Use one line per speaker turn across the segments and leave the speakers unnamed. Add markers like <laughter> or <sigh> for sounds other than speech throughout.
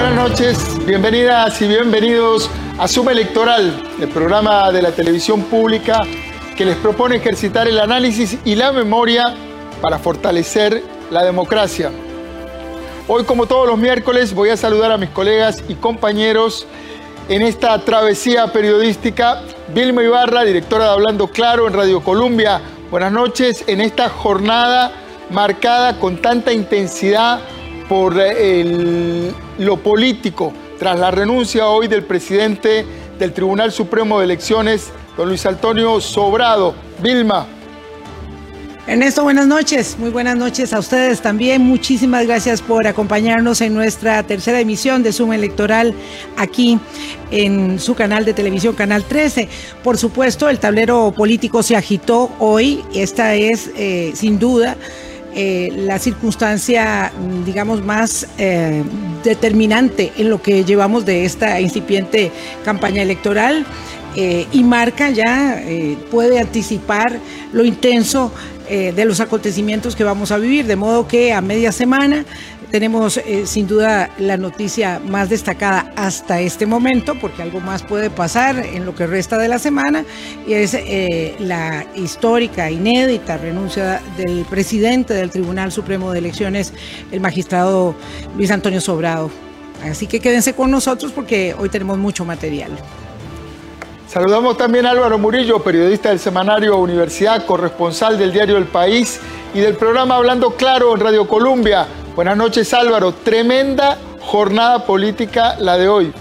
Buenas noches, bienvenidas y bienvenidos a Suma Electoral, el programa de la televisión pública que les propone ejercitar el análisis y la memoria para fortalecer la democracia. Hoy, como todos los miércoles, voy a saludar a mis colegas y compañeros en esta travesía periodística. Vilma Ibarra, directora de Hablando Claro en Radio Colombia. Buenas noches en esta jornada marcada con tanta intensidad por eh, lo político, tras la renuncia hoy del presidente del Tribunal Supremo de Elecciones, don Luis Antonio Sobrado. Vilma.
Ernesto, buenas noches. Muy buenas noches a ustedes también. Muchísimas gracias por acompañarnos en nuestra tercera emisión de Suma Electoral aquí en su canal de televisión, Canal 13. Por supuesto, el tablero político se agitó hoy. Esta es, eh, sin duda, eh, la circunstancia, digamos, más eh, determinante en lo que llevamos de esta incipiente campaña electoral. y marca ya, puede anticipar lo intenso eh, de los acontecimientos que vamos a vivir. De modo que a media semana tenemos eh, sin duda la noticia más destacada hasta este momento, porque algo más puede pasar en lo que resta de la semana, y es eh, la histórica, inédita renuncia del presidente del Tribunal Supremo de Elecciones, el magistrado Luis Antonio Sobrado. Así que quédense con nosotros porque hoy tenemos mucho material.
Saludamos también a Álvaro Murillo, periodista del semanario Universidad, corresponsal del diario El País y del programa Hablando Claro en Radio Colombia. Buenas noches Álvaro, tremenda jornada política la de hoy.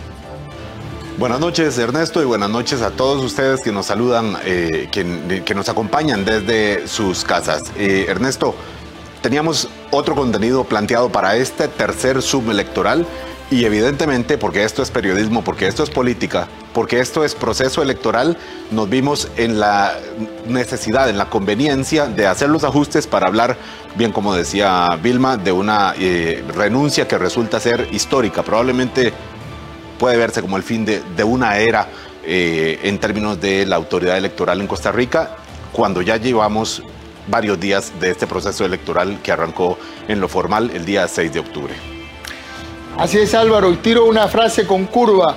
Buenas noches Ernesto y buenas noches a todos ustedes que nos saludan, eh, que, nos acompañan desde sus casas. Eh, Ernesto, teníamos otro contenido planteado para este tercer subelectoral y evidentemente, porque esto es periodismo, porque esto es política, porque esto es proceso electoral, nos vimos en la necesidad, en la conveniencia de hacer los ajustes para hablar, bien como decía Vilma, de una eh, renuncia que resulta ser histórica. Probablemente puede verse como el fin de, una era eh, en términos de la autoridad electoral en Costa Rica, cuando ya llevamos varios días de este proceso electoral que arrancó en lo formal el día 6 de octubre.
Así es Álvaro, y tiro una frase con curva.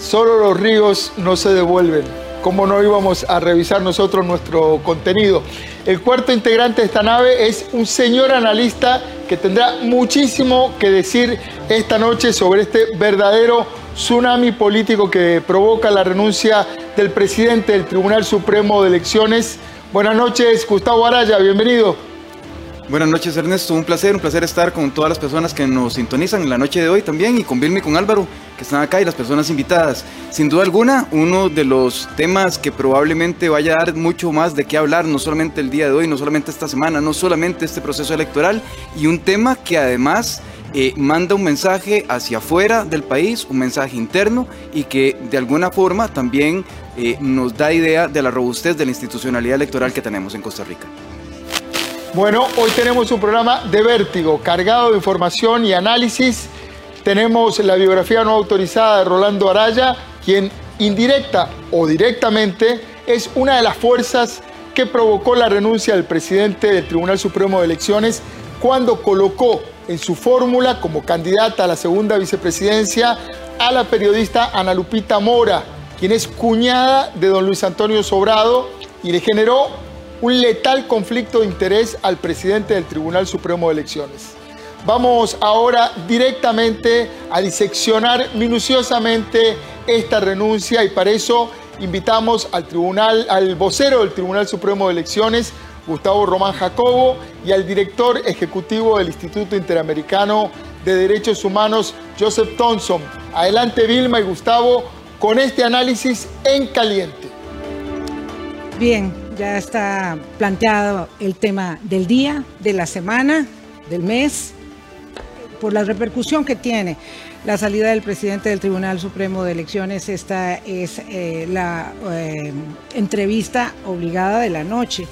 Solo los ríos no se devuelven. ¿Cómo no íbamos a revisar nosotros nuestro contenido? El cuarto integrante de esta nave es un señor analista que tendrá muchísimo que decir esta noche sobre este verdadero tsunami político que provoca la renuncia del presidente del Tribunal Supremo de Elecciones. Buenas noches, Gustavo Araya, bienvenido.
Buenas noches Ernesto, un placer, un placer estar con todas las personas que nos sintonizan en la noche de hoy también y con Vilma y con Álvaro que están acá y las personas invitadas. Sin duda alguna, uno de los temas que probablemente vaya a dar mucho más de qué hablar, no solamente el día de hoy, no solamente esta semana, no solamente este proceso electoral y un tema que además eh, manda un mensaje hacia afuera del país, un mensaje interno y que de alguna forma también eh, nos da idea de la robustez de la institucionalidad electoral que tenemos en Costa Rica.
Bueno, hoy tenemos un programa de vértigo, cargado de información y análisis. Tenemos la biografía no autorizada de Rolando Araya, quien indirecta o directamente es una de las fuerzas que provocó la renuncia del presidente del Tribunal Supremo de Elecciones cuando colocó en su fórmula como candidata a la segunda vicepresidencia a la periodista Ana Lupita Mora, quien es cuñada de don Luis Antonio Sobrado y le generó un letal conflicto de interés al presidente del Tribunal Supremo de Elecciones. Vamos ahora directamente a diseccionar minuciosamente esta renuncia y para eso invitamos al tribunal, al vocero del Tribunal Supremo de Elecciones, Gustavo Román Jacobo, y al director ejecutivo del Instituto Interamericano de Derechos Humanos, Joseph Thompson. Adelante Vilma y Gustavo con este análisis en caliente.
Bien, ya está planteado el tema del día, de la semana, del mes, por la repercusión que tiene la salida del presidente del Tribunal Supremo de Elecciones. Esta es eh, la eh, entrevista obligada de la noche.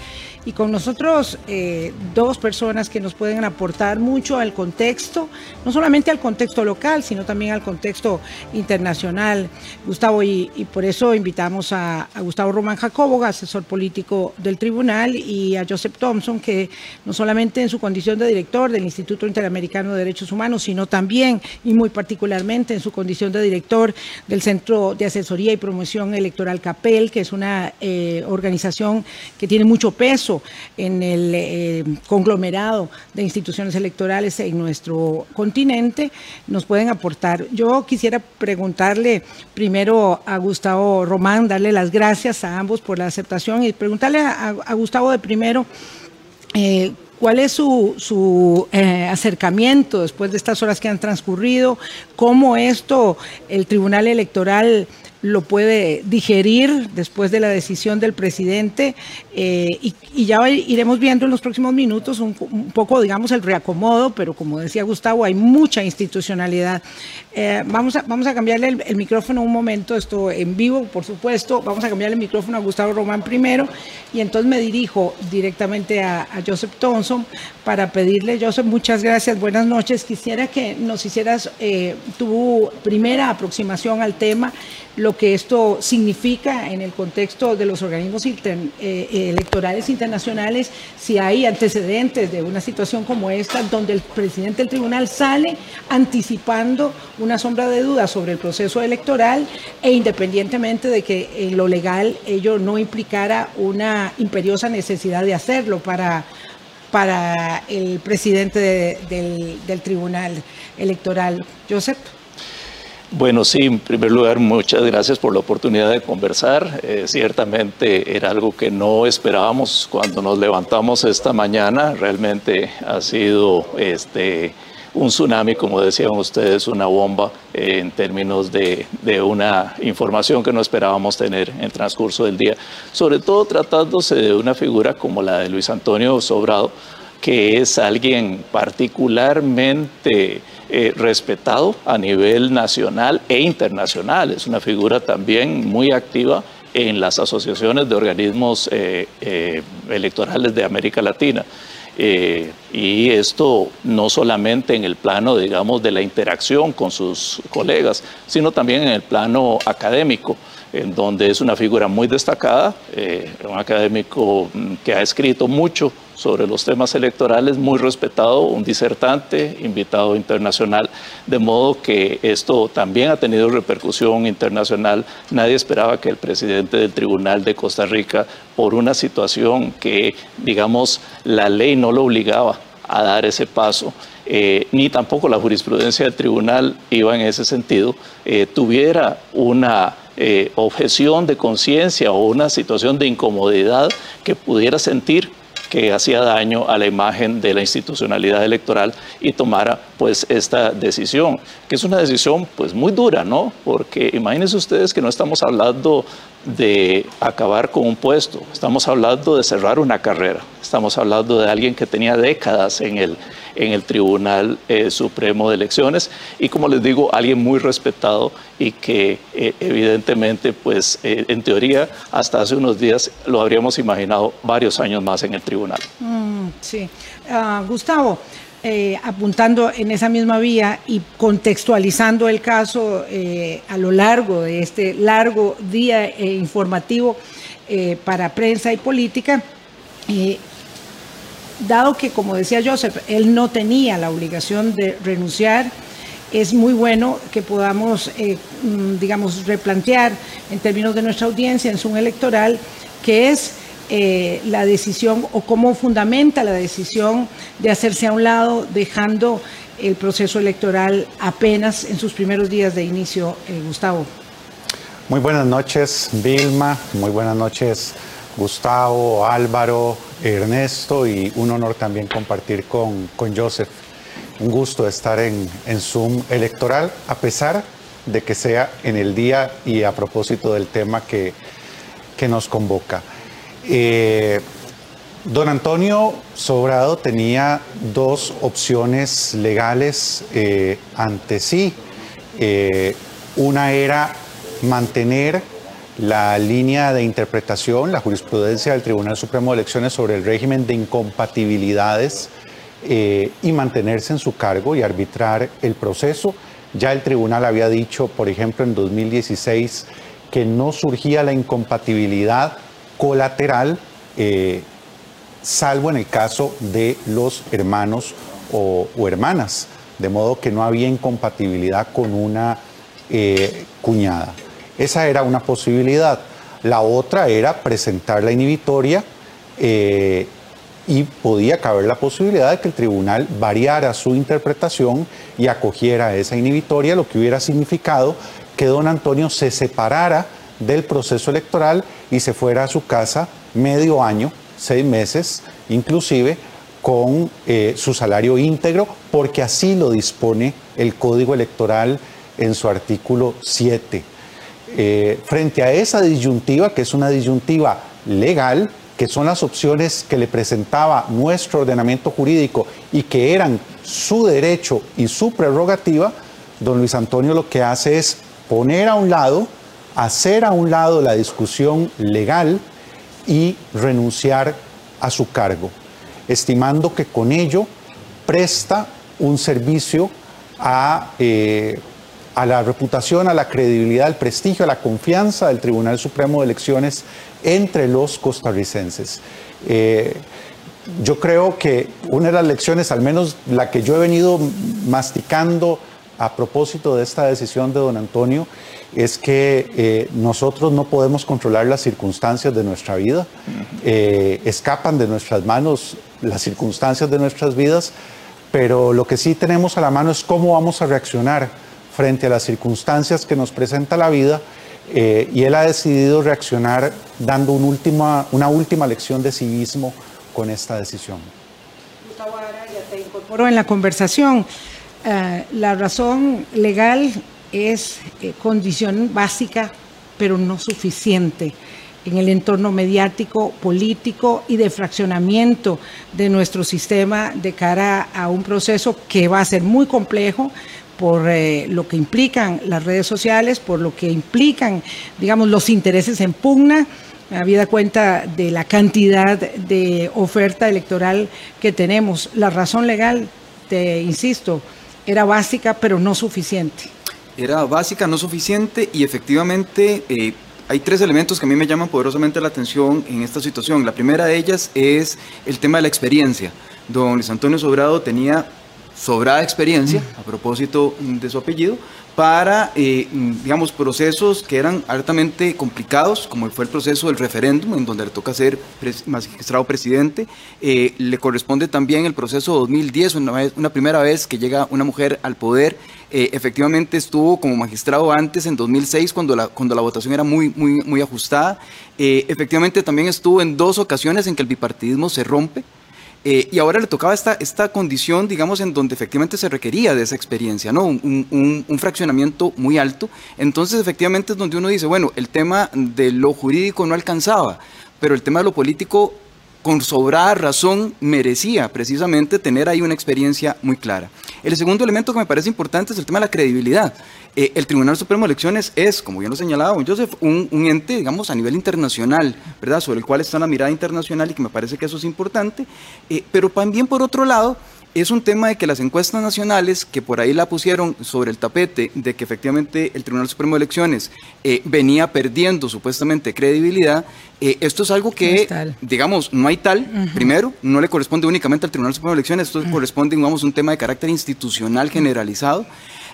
Y con nosotros eh, dos personas que nos pueden aportar mucho al contexto, no solamente al contexto local, sino también al contexto internacional. Gustavo, y, por eso invitamos a, Gustavo Román Jacobo, asesor político del tribunal, y a Joseph Thompson, que no solamente en su condición de director del Instituto Interamericano de Derechos Humanos, sino también y muy particularmente en su condición de director del Centro de Asesoría y Promoción Electoral CAPEL, que es una eh, organización que tiene mucho peso en el eh, conglomerado de instituciones electorales en nuestro continente, nos pueden aportar. Yo quisiera preguntarle primero a Gustavo Román, darle las gracias a ambos por la aceptación y preguntarle a, Gustavo de primero. Eh, ¿Cuál es su, eh, acercamiento después de estas horas que han transcurrido? ¿Cómo esto el Tribunal Electoral lo puede digerir después de la decisión del presidente eh, y, ya iremos viendo en los próximos minutos un, poco, digamos, el reacomodo, pero como decía Gustavo, hay mucha institucionalidad. Eh, vamos, a, vamos a cambiarle el, micrófono un momento, esto en vivo, por supuesto, vamos a cambiarle el micrófono a Gustavo Román primero y entonces me dirijo directamente a, Joseph Thompson para pedirle, Joseph, muchas gracias, buenas noches. Quisiera que nos hicieras eh, tu primera aproximación al tema lo que esto significa en el contexto de los organismos eh, electorales internacionales, si hay antecedentes de una situación como esta, donde el presidente del tribunal sale anticipando sombra de duda sobre el proceso electoral e independientemente de que en lo legal ello no implicara una imperiosa necesidad de hacerlo para para el presidente del, del tribunal electoral. Joseph.
Bueno, sí, en primer lugar, muchas gracias por la oportunidad de conversar. Eh, ciertamente era algo que no esperábamos cuando nos levantamos esta mañana. Realmente ha sido este, un tsunami, como decían ustedes, una bomba eh, en términos de, una información que no esperábamos tener en transcurso del día. Sobre todo tratándose de una figura como la de Luis Antonio Sobrado, que es alguien particularmente eh, respetado a nivel nacional e internacional. Es una figura también muy activa en las asociaciones de organismos eh, electorales de América Latina. Y esto no solamente en el plano, digamos, de la interacción con sus colegas, sino también en el plano académico en donde es una figura muy destacada, eh, un académico mm, que ha escrito mucho sobre los temas electorales, muy respetado, un disertante, invitado internacional, de modo que esto también ha tenido repercusión internacional. Nadie esperaba que el presidente del Tribunal de Costa Rica, por una situación que, digamos, la ley no lo obligaba a dar ese paso, eh, ni tampoco la jurisprudencia del tribunal iba en ese sentido, eh, tuviera una eh, objeción de conciencia o una situación de incomodidad que pudiera sentir que hacía daño a la imagen de la institucionalidad electoral y tomara pues esta decisión, que es una decisión pues muy dura, ¿no? Porque imagínense ustedes que no estamos hablando de acabar con un puesto, estamos hablando de cerrar una carrera, estamos hablando de alguien que tenía décadas en el, en el Tribunal eh, Supremo de Elecciones y como les digo, alguien muy respetado y que eh, evidentemente, pues eh, en teoría, hasta hace unos días lo habríamos imaginado varios años más en el tribunal.
Mm, sí. Ah, Gustavo, apuntando en esa misma vía y contextualizando el caso a lo largo de este largo día informativo para prensa y política, dado que, como decía Joseph, él no tenía la obligación de renunciar, es muy bueno que podamos, eh, mm, digamos, replantear en términos de nuestra audiencia en Zoom electoral, que es eh, la decisión o cómo fundamenta la decisión de hacerse a un lado, dejando el proceso electoral apenas en sus primeros días de inicio, eh, Gustavo.
Muy buenas noches, Vilma. Muy buenas noches, Gustavo, Álvaro, Ernesto y un honor también compartir con, con Joseph. Un gusto estar en, en, Zoom electoral, a pesar de que sea en el día y a propósito del tema que, que nos convoca. Eh, don Antonio Sobrado tenía dos opciones legales eh, ante sí. Eh, una era mantener la línea de interpretación, la jurisprudencia del Tribunal Supremo de Elecciones sobre el régimen de incompatibilidades y mantenerse en su cargo y arbitrar el proceso. Ya el tribunal había dicho, por ejemplo, en 2016, que no surgía la incompatibilidad colateral, eh, salvo en el caso de los hermanos o, hermanas, de modo que no había incompatibilidad con una eh, cuñada. Esa era una posibilidad. La otra era presentar la inhibitoria eh, y podía caber la posibilidad de que el tribunal variara su interpretación y acogiera esa inhibitoria, lo que hubiera significado que don Antonio se separara del proceso electoral y se fuera a su casa medio año, seis meses, inclusive con eh, su salario íntegro, porque así lo dispone el Código Electoral en su artículo 7. Eh, frente a esa disyuntiva, que es una disyuntiva legal, que son las opciones que le presentaba nuestro ordenamiento jurídico y que eran su derecho y su prerrogativa, don Luis Antonio lo que hace es poner a un lado, hacer a un lado la discusión legal y renunciar a su cargo, estimando que con ello presta un servicio a, eh, la reputación, a la credibilidad, al prestigio, a la confianza del Tribunal Supremo de Elecciones entre los costarricenses. Eh, yo creo que una de las lecciones, al menos la que yo he venido masticando a propósito de esta decisión de don Antonio, es que eh, nosotros no podemos controlar las circunstancias de nuestra vida, eh, escapan de nuestras manos las circunstancias de nuestras vidas, pero lo que sí tenemos a la mano es cómo vamos a reaccionar frente a las circunstancias que nos presenta la vida eh, y él ha decidido reaccionar dando una última lección de civismo con esta decisión.
Gustavo Ara, ya te incorporo en la conversación. Eh, la razón legal es eh, condición básica, pero no suficiente en el entorno mediático, político y de fraccionamiento de nuestro sistema de cara a un proceso que va a ser muy complejo, por eh, lo que implican las redes sociales, por lo que implican, digamos, los intereses en pugna, habida cuenta de la cantidad de oferta electoral que tenemos. La razón legal, te insisto, era básica, pero no suficiente.
Era básica, no suficiente y efectivamente eh, hay tres elementos que a mí me llaman poderosamente la atención en esta situación. La primera de ellas es el tema de la experiencia. Don Luis Antonio Sobrado tenía sobrada experiencia, a propósito de su apellido, para, eh, digamos, procesos que eran altamente complicados, como fue el proceso del referéndum, en donde le toca ser magistrado presidente. Eh, le corresponde también el proceso 2010, una, una, primera vez que llega una mujer al poder. Eh, efectivamente estuvo como magistrado antes, en 2006, cuando la, cuando la votación era muy, muy, muy ajustada. efectivamente también estuvo en dos ocasiones en que el bipartidismo se rompe. Eh, y ahora le tocaba esta, esta condición, digamos, en donde efectivamente se requería de esa experiencia, ¿no? Un, un, fraccionamiento muy alto. Entonces, efectivamente, es donde uno dice, bueno, el tema de lo jurídico no alcanzaba, pero el tema de lo político, con sobrada razón, merecía precisamente tener ahí una experiencia muy clara. El segundo elemento que me parece importante es el tema de la credibilidad. Eh, el Tribunal Supremo de Elecciones es, como bien lo señalaba Joseph, un, ente, digamos, a nivel internacional, ¿verdad? Sobre el cual está la mirada internacional y que me parece que eso es importante. Eh, pero también, por otro lado, es un tema de que las encuestas nacionales, que por ahí la pusieron sobre el tapete, de que efectivamente el Tribunal Supremo de Elecciones eh, venía perdiendo supuestamente credibilidad, esto es algo que, digamos, no hay tal, primero, no le corresponde únicamente al Tribunal Supremo de Elecciones, esto corresponde, digamos, a un tema de carácter institucional generalizado.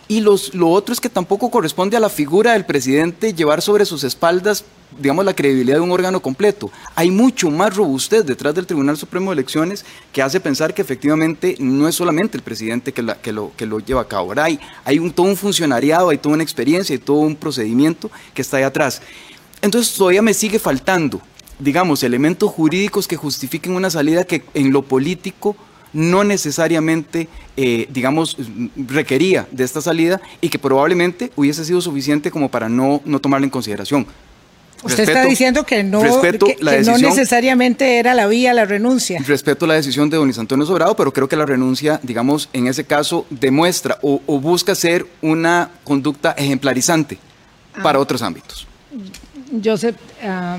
Y los, lo otro es que tampoco corresponde a la figura del presidente llevar sobre sus espaldas, digamos, la credibilidad de un órgano completo. Hay mucho más robustez detrás del Tribunal Supremo de Elecciones que hace pensar que efectivamente no es solamente el presidente que, que, lo, lleva a cabo. Ahora hay, hay un, todo un funcionariado, hay toda una experiencia, hay todo un procedimiento que está ahí atrás. Entonces todavía me sigue faltando, digamos, elementos jurídicos que justifiquen una salida que en lo político no necesariamente, eh, digamos, requería de esta salida y que probablemente hubiese sido suficiente como para no, no tomarla en consideración.
Usted está diciendo que no, no necesariamente era la vía la renuncia.
Respeto la decisión de don Luis Antonio Sobrado, pero creo que la renuncia, digamos, en ese caso demuestra o, busca ser una conducta ejemplarizante para ah. otros ámbitos.
Joseph, ah,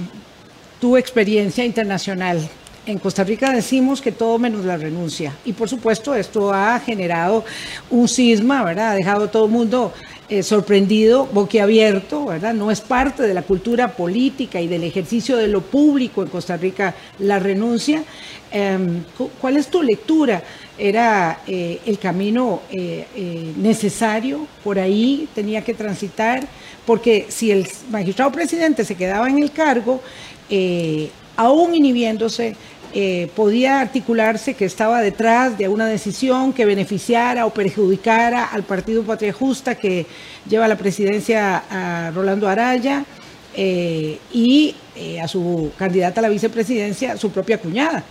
tu experiencia internacional. En Costa Rica decimos que todo menos la renuncia. Y por supuesto esto ha generado un cisma, ¿verdad? Ha dejado a todo el mundo eh, sorprendido, boquiabierto, ¿verdad? No es parte de la cultura política y del ejercicio de lo público en Costa Rica la renuncia. Em, ¿Cuál es tu lectura? ¿Era eh, el camino eh, necesario? ¿Por ahí tenía que transitar? Porque si el magistrado presidente se quedaba en el cargo, aún inhibiéndose, eh, podía articularse que estaba detrás de una decisión que beneficiara o perjudicara al Partido Patria Justa que lleva la presidencia a Rolando Araya eh, y eh, a su candidata a la vicepresidencia, su propia cuñada.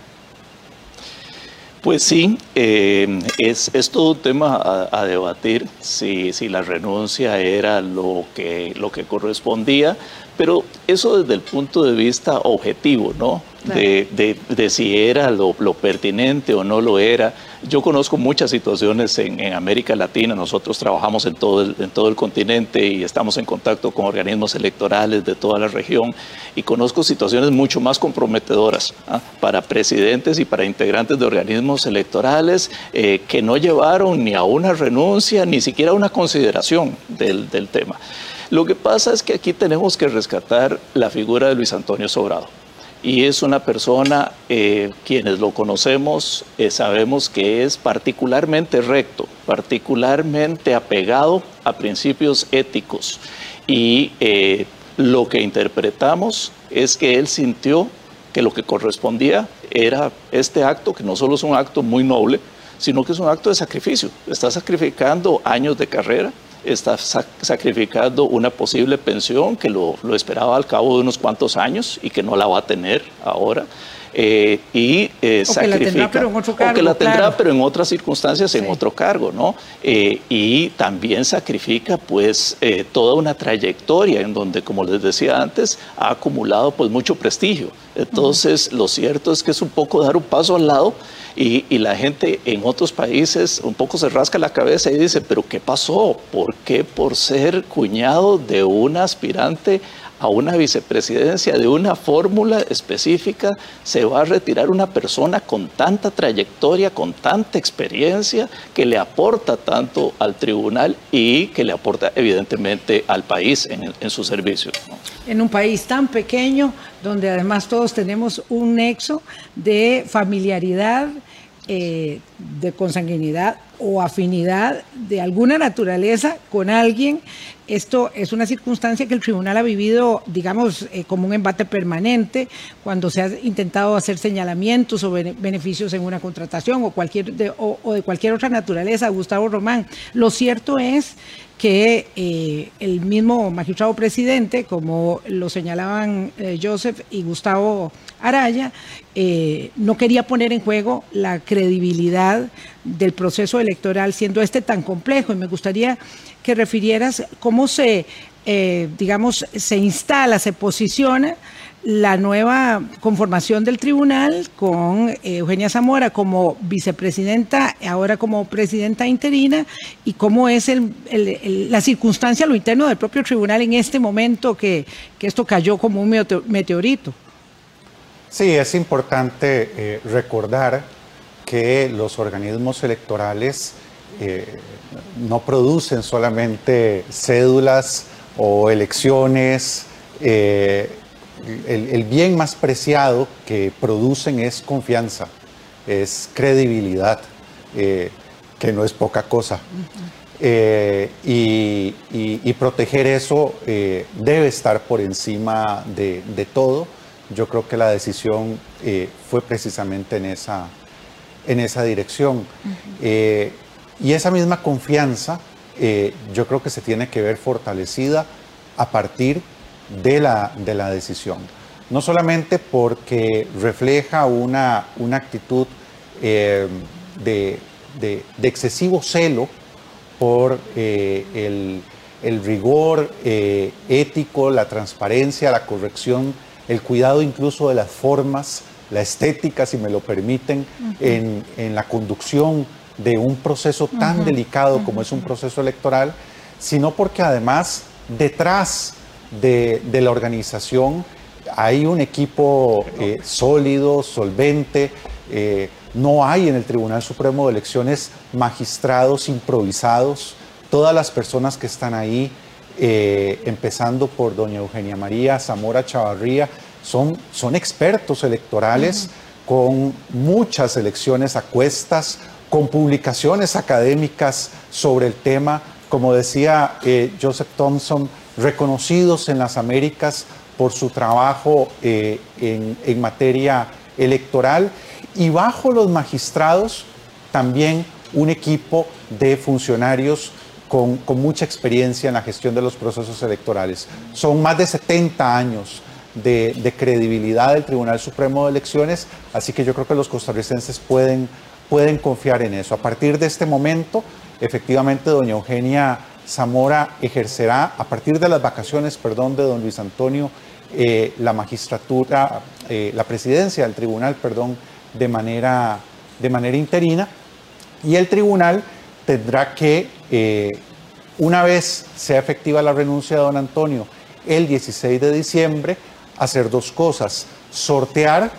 Pues sí, es, es, todo un tema a, debatir si, si, la renuncia era lo que, lo que correspondía, pero eso desde el punto de vista objetivo, ¿no? de, si era lo, pertinente o no lo era. Yo conozco muchas situaciones en, América Latina, nosotros trabajamos en todo, el, en todo el continente y estamos en contacto con organismos electorales de toda la región y conozco situaciones mucho más comprometedoras ¿ah? para presidentes y para integrantes de organismos electorales eh, que no llevaron ni a una renuncia, ni siquiera a una consideración del, del tema. Lo que pasa es que aquí tenemos que rescatar la figura de Luis Antonio Sobrado y es una persona, eh, quienes lo conocemos, eh, sabemos que es particularmente recto, particularmente apegado a principios éticos. Y eh, lo que interpretamos es que él sintió que lo que correspondía era este acto, que no solo es un acto muy noble, sino que es un acto de sacrificio. Está sacrificando años de carrera, está sacrificando una posible pensión que lo, esperaba al cabo de unos cuantos años y que no la va a tener ahora. Eh, y eh, sacrifica, que la tendrá, pero en otro cargo, que la tendrá, pero en otras circunstancias, en otro cargo, ¿no? Eh, y también sacrifica, pues, toda una trayectoria en donde, como les decía antes, ha acumulado, pues, mucho prestigio. Entonces, lo cierto es que es un poco dar un paso al lado y, la gente en otros países un poco se rasca la cabeza y dice, pero ¿qué pasó? ¿Por qué por ser cuñado de un aspirante a una vicepresidencia de una fórmula específica se va a retirar una persona con tanta trayectoria, con tanta experiencia, que le aporta tanto al tribunal y que le aporta evidentemente al país en, su servicio.
En un país tan pequeño, donde además todos tenemos un nexo de familiaridad, eh, de consanguinidad o afinidad de alguna naturaleza con alguien esto es una circunstancia que el tribunal ha vivido, digamos, eh, como un embate permanente cuando se ha intentado hacer señalamientos o beneficios en una contratación o, cualquier de, o, de cualquier otra naturaleza, Gustavo Román. Lo cierto es que eh, el mismo magistrado presidente, como lo señalaban eh, Joseph y Gustavo Araya, no quería poner en juego la credibilidad del proceso electoral, siendo este tan complejo. Y me gustaría que refirieras cómo se, eh, digamos, se instala, se posiciona la nueva conformación del tribunal con eh, Eugenia Zamora como vicepresidenta, ahora como presidenta interina, y cómo es la circunstancia, lo interno del propio tribunal en este momento que, esto cayó como un meteorito.
Sí, es importante eh, recordar que los organismos electorales no producen solamente cédulas o elecciones. Eh, el, bien más preciado que producen es confianza, es credibilidad, eh, que no es poca cosa. Eh, y, proteger eso debe estar por encima de, todo. Yo creo que la decisión fue precisamente en esa, en esa dirección. Y esa misma confianza eh, yo creo que se tiene que ver fortalecida a partir de la, de la decisión. No solamente porque refleja una, una actitud eh, de, excesivo celo por eh, el, el, rigor ético, la transparencia, la corrección, el cuidado incluso de las formas, la estética, si me lo permiten, en, en la conducción de un proceso tan delicado como es un proceso electoral, sino porque además detrás de, la organización. Hay un equipo eh, sólido, solvente. Eh, no hay en el Tribunal Supremo de Elecciones magistrados improvisados. Todas las personas que están ahí, eh, empezando por doña Eugenia María Zamora Chavarría, son, son expertos electorales con muchas elecciones a cuestas, con publicaciones académicas sobre el tema, como decía eh, Joseph Thompson, reconocidos en las Américas por su trabajo eh, en, materia electoral y bajo los magistrados también un equipo de funcionarios con, mucha experiencia en la gestión de los procesos electorales. Son más de 70 años de, credibilidad del Tribunal Supremo de Elecciones, así que yo creo que los costarricenses pueden, pueden confiar en eso. A partir de este momento, efectivamente, doña Eugenia Zamora ejercerá, a partir de las vacaciones, perdón, de don Luis Antonio, eh, la magistratura, eh, la presidencia del tribunal, perdón, de manera, de manera interina, y el tribunal tendrá que, eh, una vez sea efectiva la renuncia de don Antonio, el 16 de diciembre, hacer dos cosas. Sortear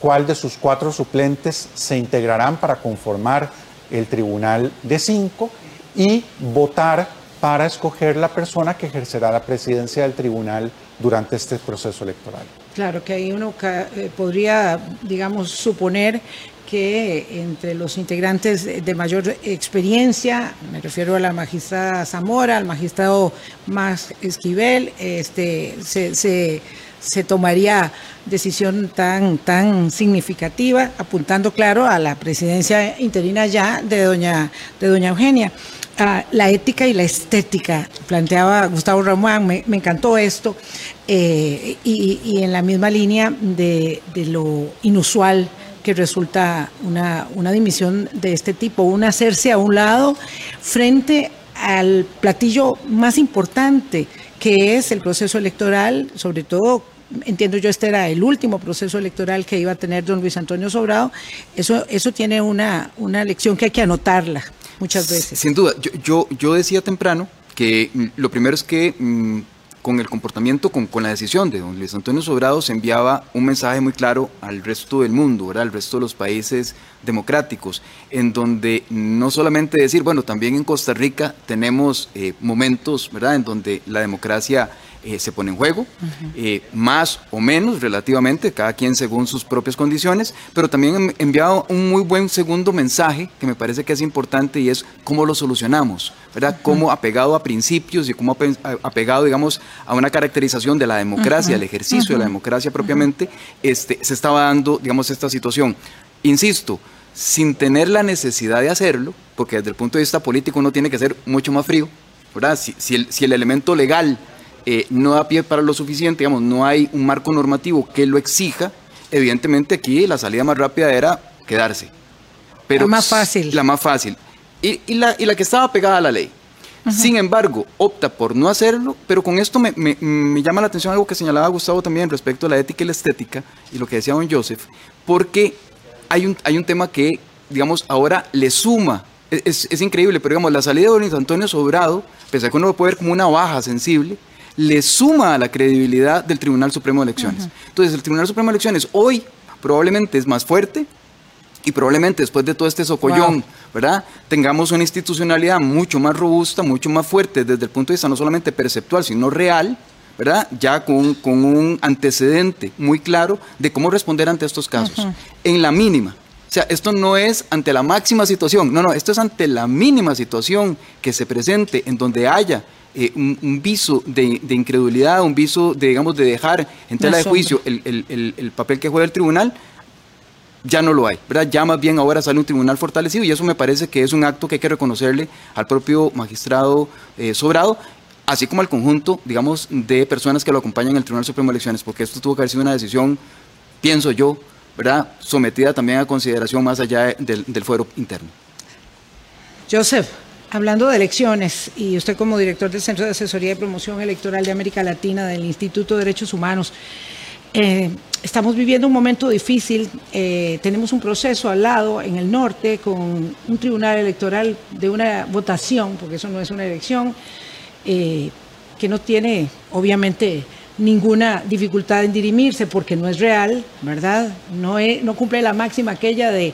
cuál de sus cuatro suplentes se integrarán para conformar el tribunal de cinco y votar para escoger la persona que ejercerá la presidencia del tribunal durante este proceso electoral.
Claro que ahí uno eh, podría, digamos, suponer que entre los integrantes de mayor experiencia, me refiero a la magistrada Zamora, al magistrado Max Esquivel, este, se se tomaría decisión tan, tan significativa, apuntando, claro, a la presidencia interina ya de doña, de doña Eugenia. Ah, la ética y la estética, planteaba Gustavo Ramón, me, encantó esto, eh, y, en la misma línea de, lo inusual que resulta una, una dimisión de este tipo, un hacerse a un lado frente al platillo más importante que es el proceso electoral, sobre todo entiendo yo este era el último proceso electoral que iba a tener don Luis Antonio Sobrado, eso, eso tiene una, una lección que hay que anotarla muchas veces.
Sin duda, yo, yo, yo decía temprano que mm, lo primero es que mm, con el comportamiento, con, con, la decisión de don Luis Antonio Sobrado se enviaba un mensaje muy claro al resto del mundo, ¿verdad? al resto de los países democráticos, en donde no solamente decir, bueno, también en Costa Rica tenemos eh, momentos, ¿verdad?, en donde la democracia eh, se pone en juego, eh, más o menos relativamente, cada quien según sus propias condiciones, pero también enviado un muy buen segundo mensaje que me parece que es importante y es cómo lo solucionamos, ¿verdad? Cómo apegado a principios y cómo apegado, digamos, a una caracterización de la democracia, el ejercicio de la democracia propiamente, este, se estaba dando, digamos, esta situación. Insisto, sin tener la necesidad de hacerlo, porque desde el punto de vista político uno tiene que ser mucho más frío, ¿verdad? Si, el, si el elemento legal eh, no da pie para lo suficiente, digamos, no hay un marco normativo que lo exija, evidentemente aquí la salida más rápida era quedarse.
Pero la más fácil.
La más fácil. Y, y, la, y la que estaba pegada a la ley. Sin embargo, opta por no hacerlo, pero con esto me, me, me, llama la atención algo que señalaba Gustavo también respecto a la ética y la estética, y lo que decía don Joseph, porque hay un, hay un tema que, digamos, ahora le suma, es, es increíble, pero digamos, la salida de don Antonio Sobrado, pese a que uno lo puede ver como una baja sensible, le suma a la credibilidad del Tribunal Supremo de Elecciones. Entonces, el Tribunal Supremo de Elecciones hoy probablemente es más fuerte y probablemente después de todo este socollón, ¿verdad? Tengamos una institucionalidad mucho más robusta, mucho más fuerte desde el punto de vista no solamente perceptual, sino real, ¿verdad? Ya con, con un antecedente muy claro de cómo responder ante estos casos. En la mínima. O sea, esto no es ante la máxima situación, no, no, esto es ante la mínima situación que se presente en donde haya eh, un, viso de, incredulidad, un viso de, digamos, de dejar en tela de juicio el, papel que juega el tribunal, ya no lo hay, ¿verdad? Ya más bien ahora sale un tribunal fortalecido y eso me parece que es un acto que hay que reconocerle al propio magistrado eh, Sobrado, así como al conjunto, digamos, de personas que lo acompañan en el Tribunal Supremo de Elecciones, porque esto tuvo que haber sido una decisión, pienso yo, ¿verdad? Sometida también a consideración más allá del, del fuero interno.
Joseph. Hablando de elecciones, y usted como director del Centro de Asesoría y Promoción Electoral de América Latina del Instituto de Derechos Humanos, eh, estamos viviendo un momento difícil, eh, tenemos un proceso al lado en el norte con un tribunal electoral de una votación, porque eso no es una elección, eh, que no tiene, obviamente, ninguna dificultad en dirimirse porque no es real, ¿verdad? No, no cumple la máxima aquella de,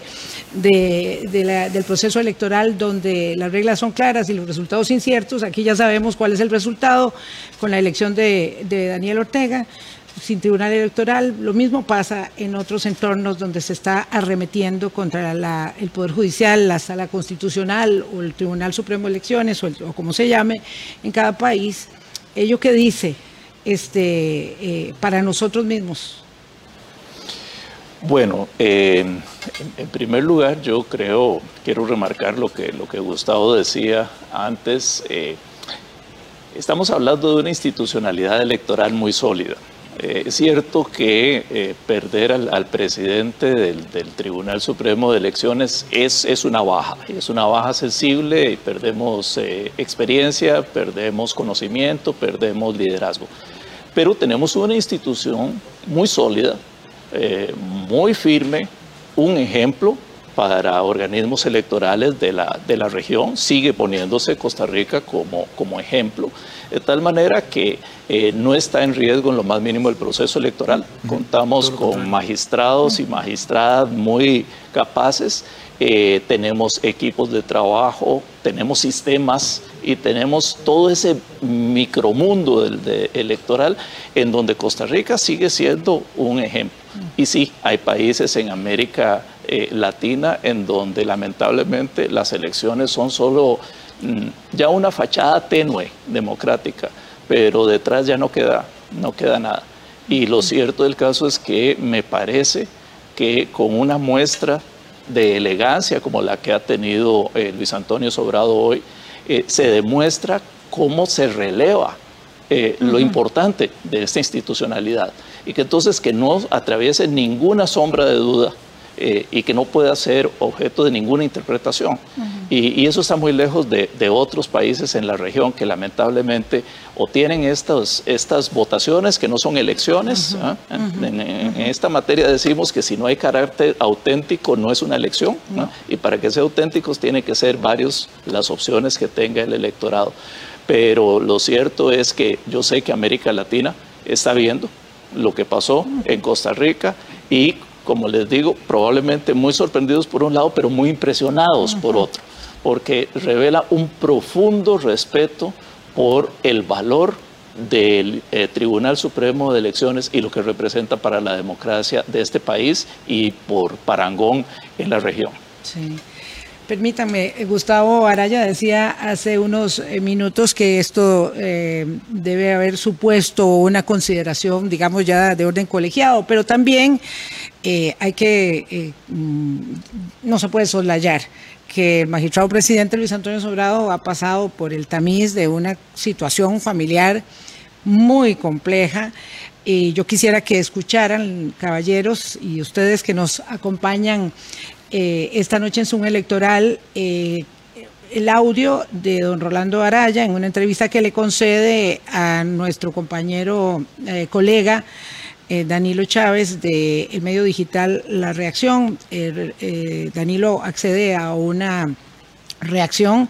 del proceso electoral donde las reglas son claras y los resultados inciertos. Aquí ya sabemos cuál es el resultado con la elección de, Daniel Ortega sin tribunal electoral. Lo mismo pasa en otros entornos donde se está arremetiendo contra el Poder Judicial, la Sala Constitucional o el Tribunal Supremo de Elecciones o, o como se llame en cada país. Ello que dice este, eh, para nosotros mismos?
Bueno, eh, en primer lugar yo creo, quiero remarcar lo que, lo que Gustavo decía antes, eh, estamos hablando de una institucionalidad electoral muy sólida. es cierto que perder al, presidente del, Tribunal Supremo de Elecciones es, es, una baja, es una baja sensible y perdemos experiencia, perdemos conocimiento, perdemos liderazgo pero tenemos una institución muy sólida, eh, muy firme, un ejemplo para organismos electorales de la, de la región, sigue poniéndose Costa Rica como, como ejemplo, de tal manera que eh, no está en riesgo en lo más mínimo el proceso electoral. Contamos con magistrados y magistradas muy capaces, eh, tenemos equipos de trabajo, tenemos sistemas y tenemos todo ese micromundo del, electoral en donde Costa Rica sigue siendo un ejemplo. Y sí, hay países en América eh, Latina en donde lamentablemente las elecciones son solo mm, ya una fachada tenue democrática, pero detrás ya no queda, no queda nada. Y lo cierto del caso es que me parece que con una muestra de elegancia como la que ha tenido eh, Luis Antonio Sobrado hoy, eh, se demuestra cómo se releva eh, lo importante de esta institucionalidad. Y que entonces que no atraviese ninguna sombra de duda y que no pueda ser objeto de ninguna interpretación. Y, eso está muy lejos de, otros países en la región que lamentablemente o tienen estas, estas votaciones que no son elecciones. ¿ah? en, esta materia decimos que si no hay carácter auténtico no es una elección y para que sea auténticos tiene que ser varios las opciones que tenga el electorado. Pero lo cierto es que yo sé que América Latina está viendo lo que pasó en Costa Rica y como les digo, probablemente muy sorprendidos por un lado, pero muy impresionados por otro, porque revela un profundo respeto por el valor del eh, Tribunal Supremo de Elecciones y lo que representa para la democracia de este país y por Parangón en la región.
Permítame, Gustavo Araya decía hace unos eh, minutos que esto eh, debe haber supuesto una consideración, digamos, ya de orden colegiado, pero también eh, hay que, mm, no se puede soslayar que el magistrado presidente Luis Antonio Sobrado ha pasado por el tamiz de una situación familiar muy compleja. Y yo quisiera que escucharan, caballeros, y ustedes que nos acompañan eh, esta noche en Zoom Electoral eh, el audio de don Rolando Araya en una entrevista que le concede a nuestro compañero eh, colega Danilo Chávez del el medio digital La Reacción. Danilo accede a una reacción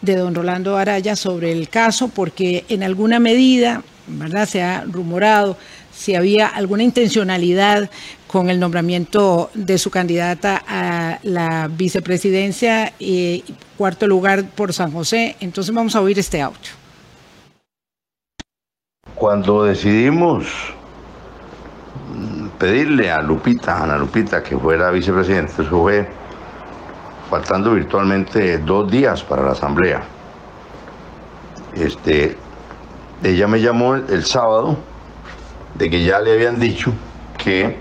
de don Rolando Araya sobre el caso porque en alguna medida, ¿verdad? Se ha rumorado si había alguna intencionalidad con el nombramiento de su candidata a la vicepresidencia y cuarto lugar por San José. Entonces vamos a oír este audio.
Cuando decidimos pedirle a Lupita, a Ana Lupita, que fuera vicepresidente, eso fue faltando virtualmente dos días para la asamblea. Este, ella me llamó el sábado de que ya le habían dicho que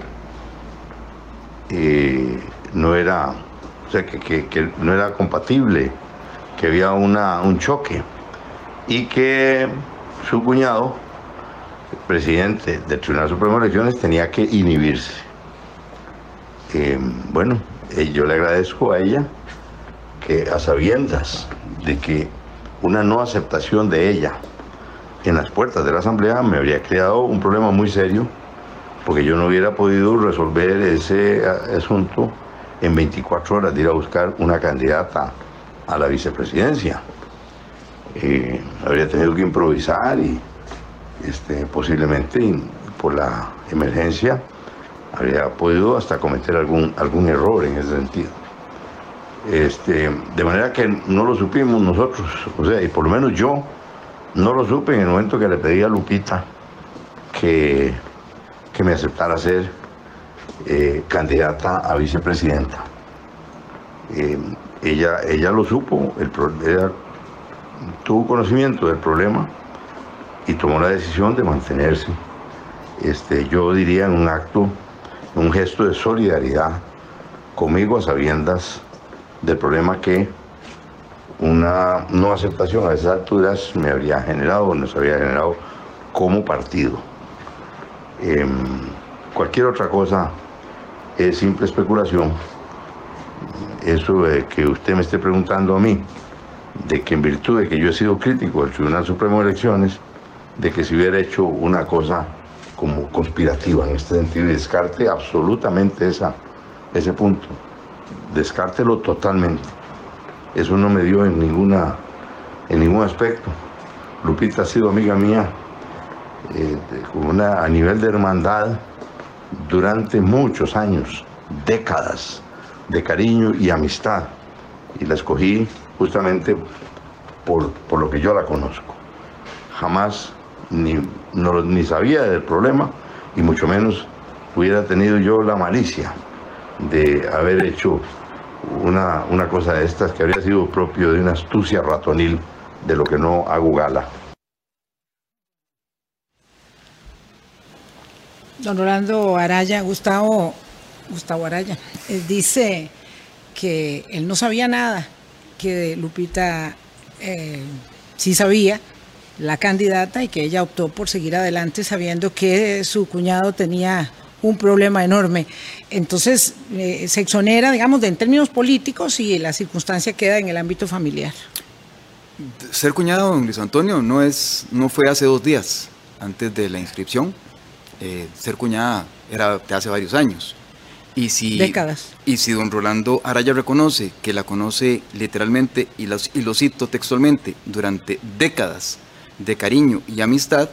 eh, no era, o sea, que, no era compatible, que había una, un choque y que su cuñado, presidente del Tribunal Supremo de Elecciones, tenía que inhibirse. Eh, bueno, eh, yo le agradezco a ella que a sabiendas de que una no aceptación de ella en las puertas de la Asamblea me habría creado un problema muy serio, porque yo no hubiera podido resolver ese asunto en 24 horas de ir a buscar una candidata a la vicepresidencia. Eh, habría tenido que improvisar y este, posiblemente por la emergencia habría podido hasta cometer algún, algún error en ese sentido. Este, de manera que no lo supimos nosotros, o sea, y por lo menos yo no lo supe en el momento que le pedí a Lupita que, que me aceptara ser eh, candidata a vicepresidenta. Eh, ella, ella lo supo, el, ella tuvo conocimiento del problema y tomó la decisión de mantenerse. Este, yo diría en un acto, un gesto de solidaridad conmigo a sabiendas del problema que una no aceptación a esas alturas me habría generado, nos habría generado como partido. Em, cualquier otra cosa es simple especulación. Eso de que usted me esté preguntando a mí, de que en virtud de que yo he sido crítico del Tribunal Supremo de Elecciones, de que se hubiera hecho una cosa como conspirativa en este sentido y descarte absolutamente esa, ese punto. Descártelo totalmente. Eso no me dio en, ninguna, en ningún aspecto. Lupita ha sido amiga mía eh, una, a nivel de hermandad durante muchos años, décadas de cariño y amistad. Y la escogí justamente por, por lo que yo la conozco. Jamás ni, ni sabía del problema y mucho menos hubiera tenido yo la malicia de haber hecho una, una cosa de estas que habría sido propio de una astucia ratonil de lo que no hago gala.
Don Rolando Araya, Gustavo, Gustavo Araya, dice que él no sabía nada, que Lupita eh, sí sabía, la candidata y que ella optó por seguir adelante sabiendo que su cuñado tenía un problema enorme. Entonces, eh, se exonera, digamos, de, en términos políticos y la circunstancia queda en el ámbito familiar.
Ser cuñado, don Luis Antonio, no, es, no fue hace dos días, antes de la inscripción. Eh, ser cuñada era de hace varios años. Y si,
Décadas.
Y si don Rolando Araya reconoce que la conoce literalmente, y, y lo cito textualmente, durante décadas, de cariño y amistad,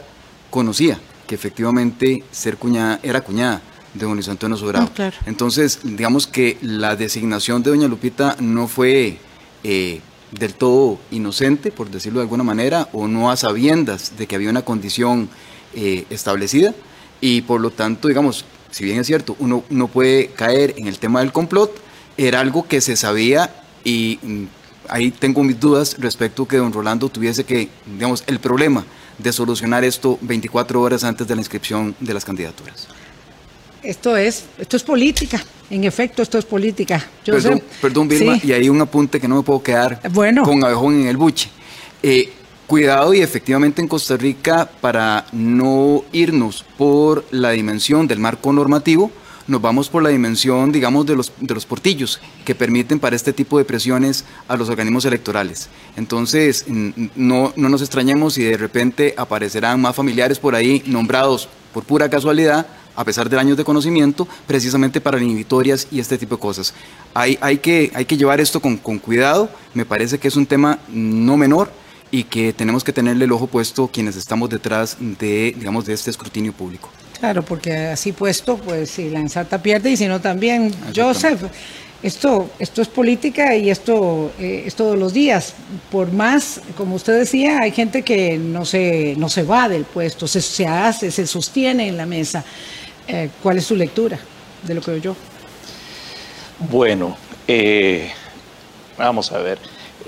conocía que efectivamente ser cuñada era cuñada de don Luis Antonio Sobrado.
Ah,
Entonces, digamos que la designación de doña Lupita no fue eh, del todo inocente, por decirlo de alguna manera, o no a sabiendas de que había una condición eh, establecida, y por lo tanto, digamos, si bien es cierto, uno no puede caer en el tema del complot, era algo que se sabía y mm, ahí tengo mis dudas respecto a que don Rolando tuviese que, digamos, el problema de solucionar esto 24 horas antes de la inscripción de las candidaturas.
Esto es, esto es política, en efecto, esto es política.
perdón, perdón, Vilma, y hay un apunte que no me puedo quedar con abejón en el buche. Eh, cuidado y efectivamente en Costa Rica, para no irnos por la dimensión del marco normativo, nos vamos por la dimensión, digamos, de los, de los portillos que permiten para este tipo de presiones a los organismos electorales. Entonces, no, no nos extrañemos si de repente aparecerán más familiares por ahí nombrados por pura casualidad a pesar de años de conocimiento, precisamente para inhibitorias y este tipo de cosas. Hay, hay, que, hay que llevar esto con, con, cuidado, me parece que es un tema no menor y que tenemos que tenerle el ojo puesto quienes estamos detrás de, digamos, de este escrutinio público.
Claro, porque así puesto, pues si la ensarta pierde y si no también. Joseph, esto, esto es política y esto eh, es todos los días. Por más, como usted decía, hay gente que no se, no se va del puesto, se, se hace, se sostiene en la mesa. Eh, ¿Cuál es su lectura de lo que oyó?
Bueno, eh, vamos a ver.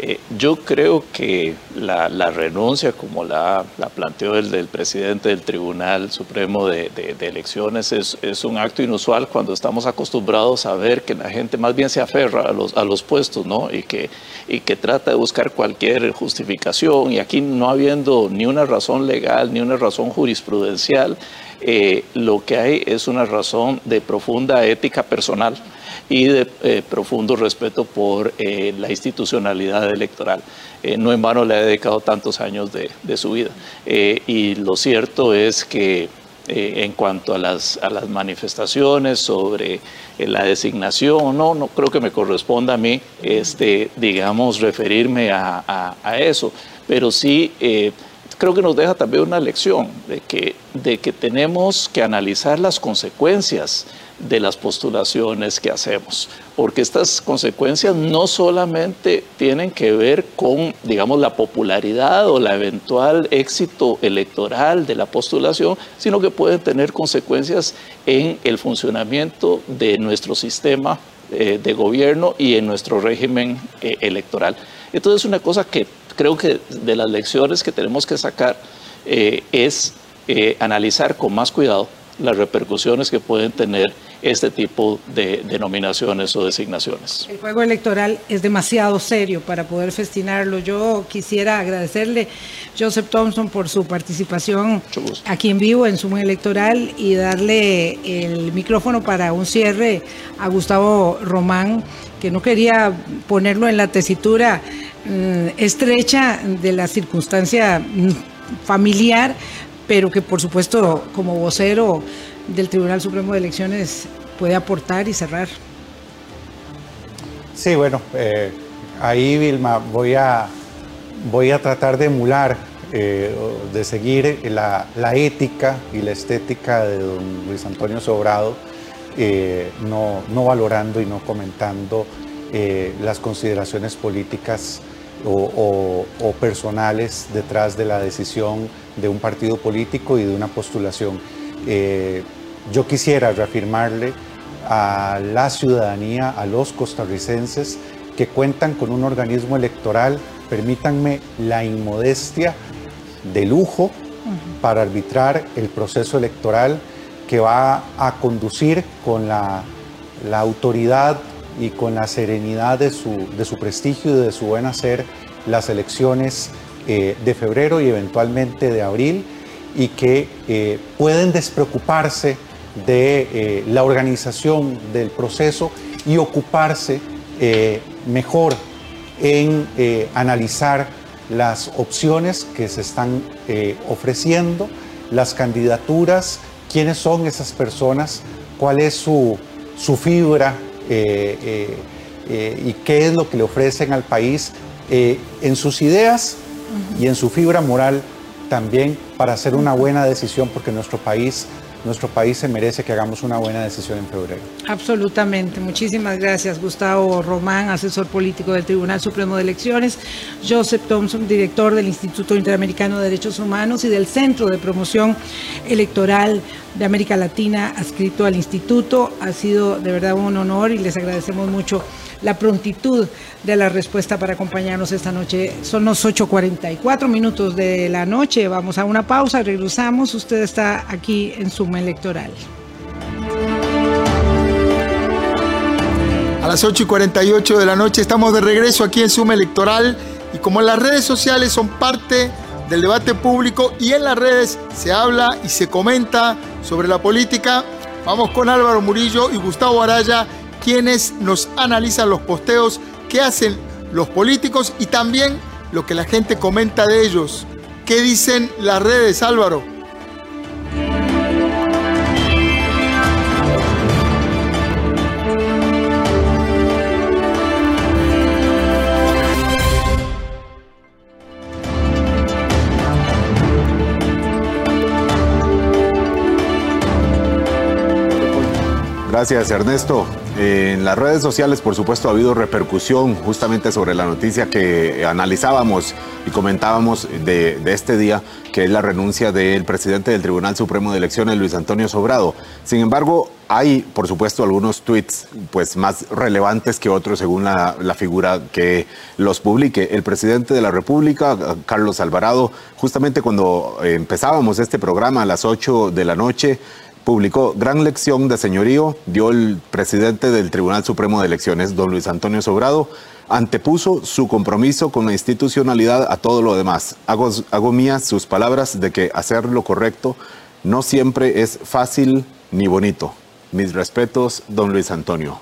Eh, yo creo que la, renuncia, como la, planteó el presidente del Tribunal Supremo de, Elecciones, es, un acto inusual cuando estamos acostumbrados a ver que la gente más bien se aferra a los, a los puestos, ¿no? Y que, y que trata de buscar cualquier justificación. Y aquí no habiendo ni una razón legal ni una razón jurisprudencial, eh, lo que hay es una razón de profunda ética personal y de eh, profundo respeto por eh, la institucionalidad electoral. Eh, no en vano le ha dedicado tantos años de, su vida. y lo cierto es que en cuanto a las, a las manifestaciones sobre la designación, no, no creo que me corresponda a mí, este, digamos, referirme a, a, a eso, pero sí creo que nos deja también una lección de que, de que tenemos que analizar las consecuencias de las postulaciones que hacemos, porque estas consecuencias no solamente tienen que ver con, digamos, la popularidad o la eventual éxito electoral de la postulación, sino que pueden tener consecuencias en el funcionamiento de nuestro sistema eh, de gobierno y en nuestro régimen eh, electoral. Entonces, una cosa que creo que de las lecciones que tenemos que sacar eh, es analizar con más cuidado las repercusiones que pueden tener este tipo de denominaciones o designaciones.
El juego electoral es demasiado serio para poder festinarlo. Yo quisiera agradecerle Joseph Thompson por su participación aquí en vivo en Sumo Electoral y darle el micrófono para un cierre a Gustavo Román, que no quería ponerlo en la tesitura estrecha de la circunstancia mm, familiar, pero que por supuesto como vocero del Tribunal Supremo de Elecciones puede aportar y cerrar.
Sí, bueno, eh, ahí Vilma voy a, voy a tratar de emular, eh, de seguir la, ética y la estética de don Luis Antonio Sobrado, eh, no, no, valorando y no comentando las consideraciones políticas o, o personales detrás de la decisión de un partido político y de una postulación. Yo quisiera reafirmarle a la ciudadanía, a los costarricenses que cuentan con un organismo electoral, permítanme la inmodestia de lujo para arbitrar el proceso electoral que va a conducir con la, autoridad y con la serenidad de su, de su, prestigio y de su buen hacer las elecciones eh, de febrero y eventualmente de abril y que eh, pueden despreocuparse de eh, la organización del proceso y ocuparse mejor en analizar las opciones que se están ofreciendo, las candidaturas, quiénes son esas personas, cuál es su, su fibra y qué es lo que le ofrecen al país en sus ideas y en su fibra moral también para hacer una buena decisión porque nuestro país nuestro país se merece que hagamos una buena decisión en febrero.
Absolutamente. Muchísimas gracias, Gustavo Román, asesor político del Tribunal Supremo de Elecciones, Joseph Thompson, director del Instituto Interamericano de Derechos Humanos y del Centro de Promoción Electoral de América Latina, adscrito al instituto. Ha sido de verdad un honor y les agradecemos mucho la prontitud de la respuesta para acompañarnos esta noche. Son los 8.44 minutos de la noche. Vamos a una pausa, regresamos. Usted está aquí en Suma Electoral.
A las 8 y 48 de la noche estamos de regreso aquí en Suma Electoral y como las redes sociales son parte del debate público y en las redes se habla y se comenta sobre la política, vamos con Álvaro Murillo y Gustavo Araya quienes nos analizan los posteos que hacen los políticos y también lo que la gente comenta de ellos. ¿Qué dicen las redes, Álvaro?
Gracias, Ernesto. En las redes sociales, por supuesto, ha habido repercusión justamente sobre la noticia que analizábamos y comentábamos de, este día, que es la renuncia del presidente del Tribunal Supremo de Elecciones, Luis Antonio Sobrado. Sin embargo, hay, por supuesto, algunos tweets pues, más relevantes que otros según la, la figura que los publique. El presidente de la República, Carlos Alvarado, justamente cuando empezábamos este programa a las 8 de la noche, publicó Gran lección de señorío, dio el presidente del Tribunal Supremo de Elecciones, don Luis Antonio Sobrado, antepuso su compromiso con la institucionalidad a todo lo demás. Hago, mías sus palabras de que hacer lo correcto no siempre es fácil ni bonito. Mis respetos, don Luis Antonio.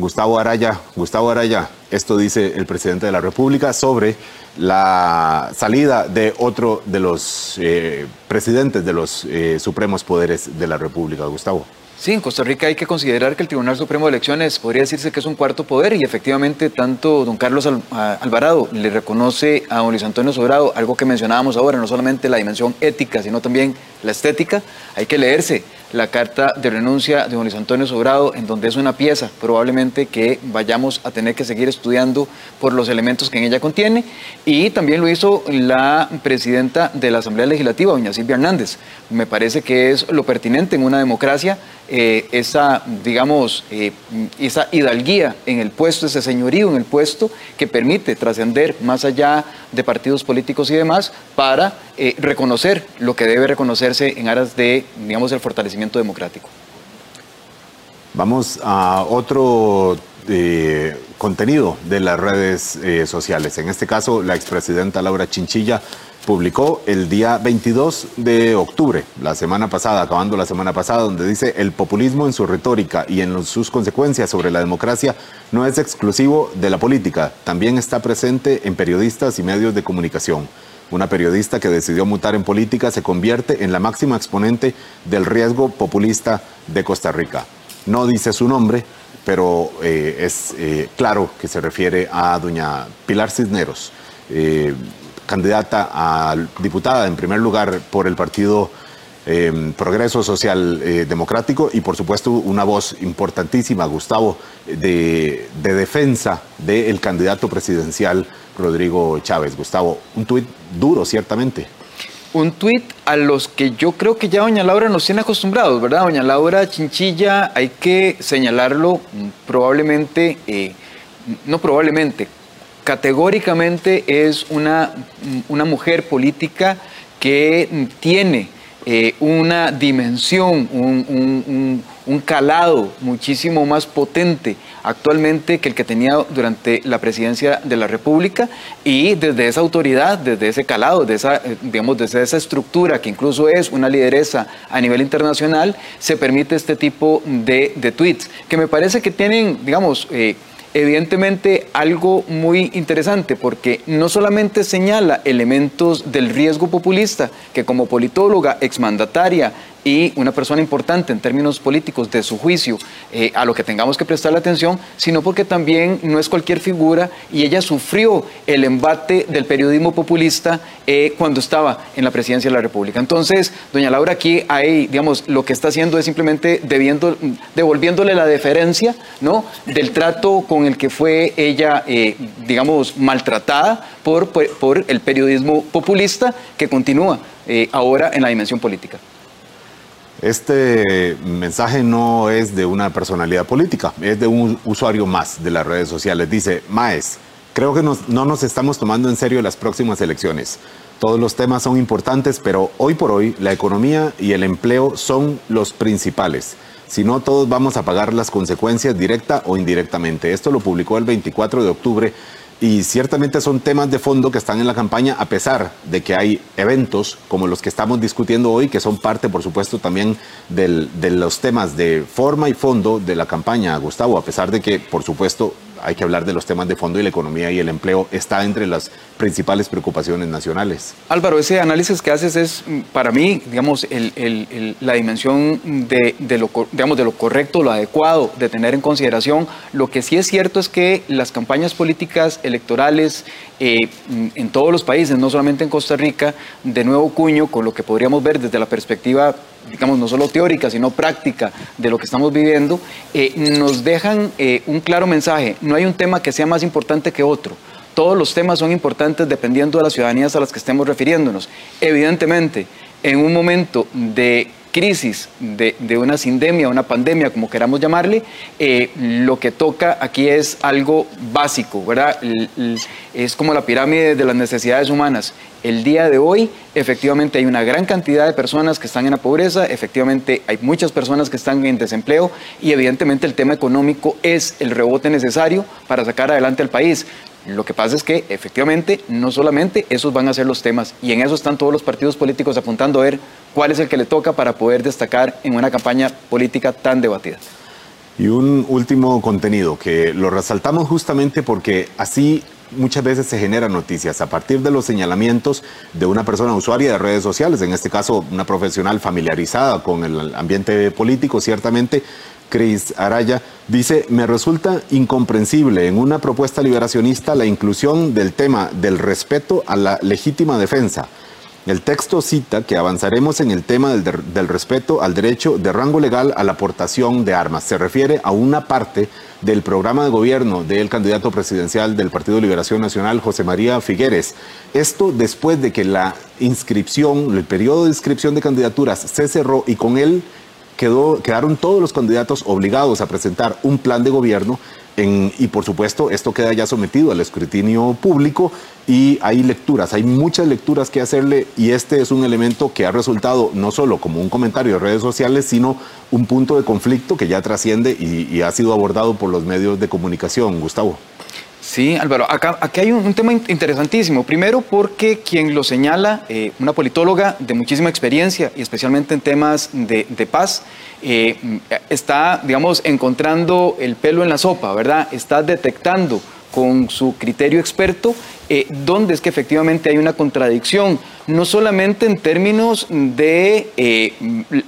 Gustavo Araya, Gustavo Araya, esto dice el presidente de la República sobre la salida de otro de los eh, presidentes de los eh, supremos poderes de la República, Gustavo.
Sí, en Costa Rica hay que considerar que el Tribunal Supremo de Elecciones podría decirse que es un cuarto poder y efectivamente tanto don Carlos Alvarado le reconoce a don Luis Antonio Sobrado algo que mencionábamos ahora, no solamente la dimensión ética, sino también la estética. Hay que leerse la carta de renuncia de don Luis Antonio Sobrado, en donde es una pieza probablemente que vayamos a tener que seguir estudiando por los elementos que en ella contiene. Y también lo hizo la presidenta de la Asamblea Legislativa, doña Silvia Hernández. Me parece que es lo pertinente en una democracia eh, esa, digamos, eh, esa hidalguía en el puesto, ese señorío en el puesto que permite trascender más allá de partidos políticos y demás para eh, reconocer lo que debe reconocerse en aras de, digamos, el fortalecimiento democrático.
Vamos a otro contenido de las redes sociales. En este caso, la expresidenta Laura Chinchilla publicó el día 22 de octubre, la semana pasada, acabando la semana pasada, donde dice el populismo en su retórica y en sus consecuencias sobre la democracia no es exclusivo de la política, también está presente en periodistas y medios de comunicación. Una periodista que decidió mutar en política se convierte en la máxima exponente del riesgo populista de Costa Rica. No dice su nombre, pero eh, es eh, claro que se refiere a doña Pilar Cisneros. Eh, candidata a diputada en primer lugar por el partido Progreso Social Democrático y por supuesto una voz importantísima, Gustavo, de, defensa del candidato presidencial Rodrigo Chávez. Gustavo, un tuit duro, ciertamente.
Un tuit a los que yo creo que ya doña Laura nos tiene acostumbrados, ¿verdad? Doña Laura Chinchilla, hay que señalarlo probablemente, eh, no probablemente, categóricamente es una, una mujer política que tiene eh, una dimensión, un, calado muchísimo más potente actualmente que el que tenía durante la presidencia de la República y desde esa autoridad, desde ese calado, esa, eh, digamos, desde esa estructura que incluso es una lideresa a nivel internacional, se permite este tipo de, de tweets que me parece que tienen, digamos, eh, evidentemente algo muy interesante porque no solamente señala elementos del riesgo populista, que como politóloga, exmandataria y una persona importante en términos políticos de su juicio eh, a lo que tengamos que prestarle atención, sino porque también no es cualquier figura y ella sufrió el embate del periodismo populista eh, cuando estaba en la presidencia de la República. Entonces, doña Laura aquí hay, digamos, lo que está haciendo es simplemente devolviéndole la deferencia. Del trato con el que fue ella, eh, digamos, maltratada por, el periodismo populista que continúa ahora en la dimensión política.
Este mensaje no es de una personalidad política, es de un usuario más de las redes sociales. Dice, Maes, creo que no nos estamos tomando en serio las próximas elecciones. Todos los temas son importantes, pero hoy por hoy la economía y el empleo son los principales. Si no, todos vamos a pagar las consecuencias directa o indirectamente. Esto lo publicó el 24 de octubre y ciertamente son temas de fondo que están en la campaña, a pesar de que hay eventos como los que estamos discutiendo hoy, que son parte, por supuesto, también de los temas de forma y fondo de la campaña, Gustavo, a pesar de que, por supuesto, hay que hablar de los temas de fondo y la economía y el empleo está entre las principales preocupaciones nacionales.
Álvaro, ese análisis que haces es mm, para mí, digamos, la dimensión de, lo, digamos, de lo correcto, lo adecuado de tener en consideración. Lo que sí es cierto es que las campañas políticas electorales eh, mm, en todos los países, no solamente en Costa Rica, de nuevo cuño, con lo que podríamos ver desde la perspectiva digamos, no solo teórica, sino práctica de lo que estamos viviendo, eh, nos dejan eh, un claro mensaje. No hay un tema que sea más importante que otro. Todos los temas son importantes dependiendo de las ciudadanías a las que estemos refiriéndonos. Evidentemente, en un momento de crisis, de, una sindemia, una pandemia, como queramos llamarle, eh, lo que toca aquí es algo básico, ¿verdad? Es como la pirámide de las necesidades humanas. El día de hoy, efectivamente, hay una gran cantidad de personas que están en la pobreza, efectivamente, hay muchas personas que están en desempleo y evidentemente el tema económico es el rebote necesario para sacar adelante al país. Lo que pasa es que efectivamente no solamente esos van a ser los temas y en eso están todos los partidos políticos apuntando a ver cuál es el que le toca para poder destacar en una campaña política tan debatida.
Y un último contenido que lo resaltamos justamente porque así muchas veces se generan noticias a partir de los señalamientos de una persona usuaria de redes sociales, en este caso una profesional familiarizada con el ambiente político, ciertamente. Cris Araya dice, me resulta incomprensible en una propuesta liberacionista la inclusión del tema del respeto a la legítima defensa el texto cita que avanzaremos en el tema del, respeto al derecho de rango legal a la aportación de armas. Se refiere a una parte del programa de gobierno del candidato presidencial del Partido Liberación Nacional, José María Figueres. Esto después de que la inscripción, el periodo de inscripción de candidaturas se cerró y con él quedaron todos los candidatos obligados a presentar un plan de gobierno y por supuesto, esto queda ya sometido al escrutinio público y hay lecturas, hay muchas lecturas que hacerle y este es un elemento que ha resultado no solo como un comentario de redes sociales, sino un punto de conflicto que ya trasciende y ha sido abordado por los medios de comunicación. Gustavo.
Sí, Álvaro, acá, aquí hay un, tema interesantísimo. Primero porque quien lo señala, eh, una politóloga de muchísima experiencia y especialmente en temas de, paz, eh, está, digamos, encontrando el pelo en la sopa, ¿verdad? Está detectando con su criterio experto eh, dónde es que efectivamente hay una contradicción, no solamente en términos de eh,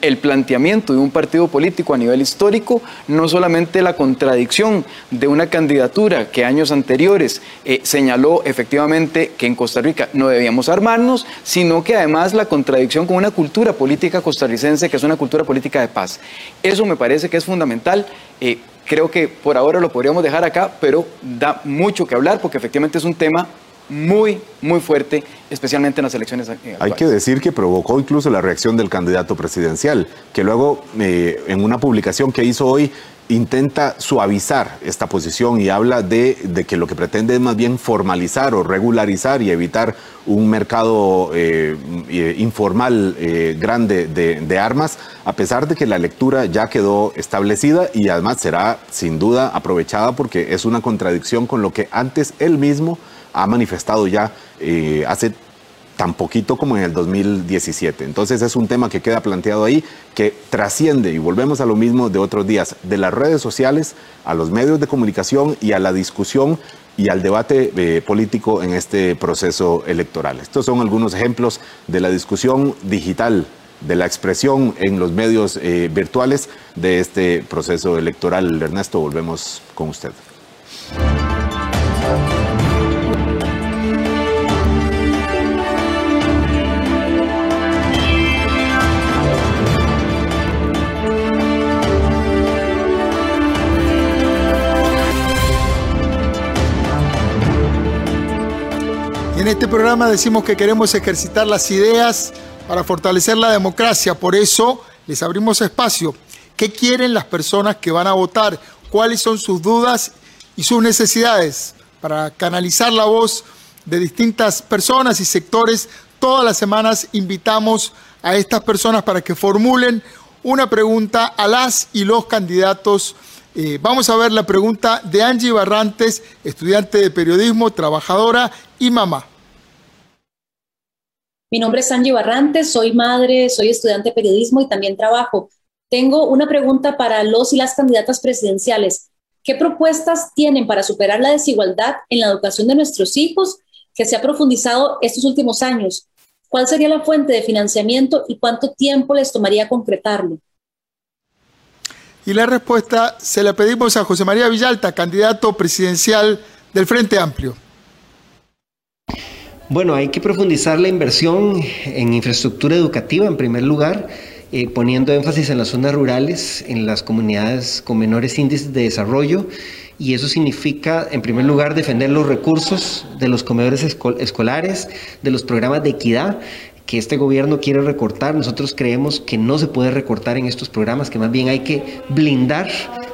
el planteamiento de un partido político a nivel histórico, no solamente la contradicción de una candidatura que años anteriores eh, señaló efectivamente que en Costa Rica no debíamos armarnos, sino que además la contradicción con una cultura política costarricense que es una cultura política de paz. Eso me parece que es fundamental. Creo que por ahora lo podríamos dejar acá, pero da mucho que hablar porque efectivamente es un tema muy, muy fuerte, especialmente en las elecciones actuales.
Hay que decir que provocó incluso la reacción del candidato presidencial, que luego eh, en una publicación que hizo hoy intenta suavizar esta posición y habla de, que lo que pretende es más bien formalizar o regularizar y evitar un mercado eh, eh, informal grande de, de, armas, a pesar de que la lectura ya quedó establecida y además será sin duda aprovechada porque es una contradicción con lo que antes él mismo ha manifestado ya eh, hace tan poquito como en el 2017. Entonces es un tema que queda planteado ahí, que trasciende, y volvemos a lo mismo de otros días, de las redes sociales a los medios de comunicación y a la discusión y al debate eh, político en este proceso electoral. Estos son algunos ejemplos de la discusión digital, de la expresión en los medios eh, virtuales de este proceso electoral. Ernesto, volvemos con usted.
Este programa decimos que queremos ejercitar las ideas para fortalecer la democracia, por eso les abrimos espacio. ¿Qué quieren las personas que van a votar? ¿Cuáles son sus dudas y sus necesidades? Para canalizar la voz de distintas personas y sectores, todas las semanas invitamos a estas personas para que formulen una pregunta a las y los candidatos. Eh, vamos a ver la pregunta de Angie Barrantes, estudiante de periodismo, trabajadora y mamá.
Mi nombre es Angie Barrantes, soy madre, soy estudiante de periodismo y también trabajo. Tengo una pregunta para los y las candidatas presidenciales. ¿Qué propuestas tienen para superar la desigualdad en la educación de nuestros hijos que se ha profundizado estos últimos años? ¿Cuál sería la fuente de financiamiento y cuánto tiempo les tomaría concretarlo?
Y la respuesta se la pedimos a José María Villalta, candidato presidencial del Frente Amplio.
Bueno, hay que profundizar la inversión en infraestructura educativa en primer lugar, eh, poniendo énfasis en las zonas rurales, en las comunidades con menores índices de desarrollo, y eso significa, en primer lugar, defender los recursos de los comedores escolares, de los programas de equidad, que este gobierno quiere recortar. Nosotros creemos que no se puede recortar en estos programas, que más bien hay que blindar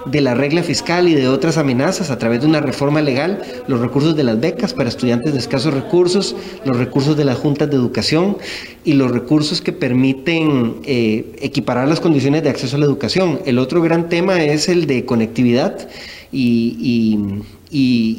de la regla fiscal y de otras amenazas a través de una reforma legal los recursos de las becas para estudiantes de escasos recursos, los recursos de las juntas de educación y los recursos que permiten eh, equiparar las condiciones de acceso a la educación. El otro gran tema es el de conectividad y,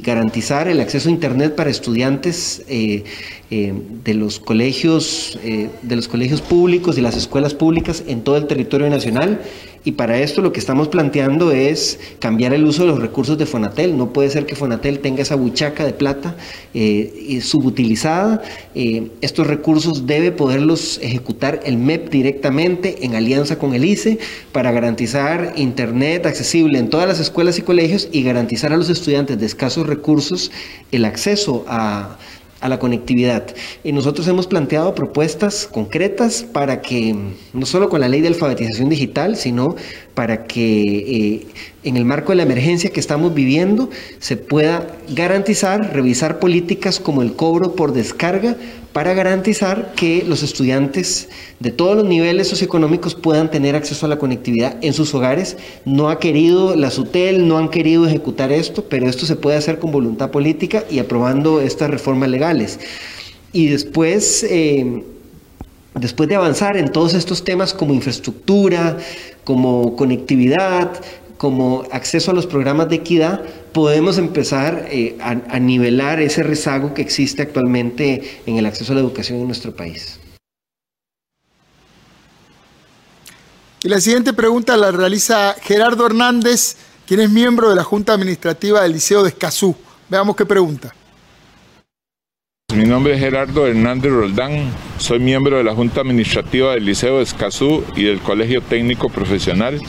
garantizar el acceso a Internet para estudiantes eh, eh, de, los colegios, de los colegios públicos y las escuelas públicas en todo el territorio nacional Y para esto lo que estamos planteando es cambiar el uso de los recursos de Fonatel. No puede ser que Fonatel tenga esa buchaca de plata eh, subutilizada. Eh, estos recursos debe poderlos ejecutar el MEP directamente en alianza con el ICE para garantizar Internet accesible en todas las escuelas y colegios y garantizar a los estudiantes de escasos recursos el acceso a a la conectividad. Y nosotros hemos planteado propuestas concretas para que, no solo con la ley de alfabetización digital, sino para que eh, en el marco de la emergencia que estamos viviendo se pueda garantizar, revisar políticas como el cobro por descarga para garantizar que los estudiantes de todos los niveles socioeconómicos puedan tener acceso a la conectividad en sus hogares. No ha querido la SUTEL, no han querido ejecutar esto, pero esto se puede hacer con voluntad política y aprobando estas reformas legales. Y después... Eh, después de avanzar en todos estos temas como infraestructura, como conectividad, como acceso a los programas de equidad, podemos empezar eh, a, nivelar ese rezago que existe actualmente en el acceso a la educación en nuestro país.
Y la siguiente pregunta la realiza Gerardo Hernández, quien es miembro de la Junta Administrativa del Liceo de Escazú. Veamos qué pregunta.
Mi nombre es Gerardo Hernández Roldán, soy miembro de la Junta Administrativa del Liceo de Escazú y del Colegio Técnico Profesional.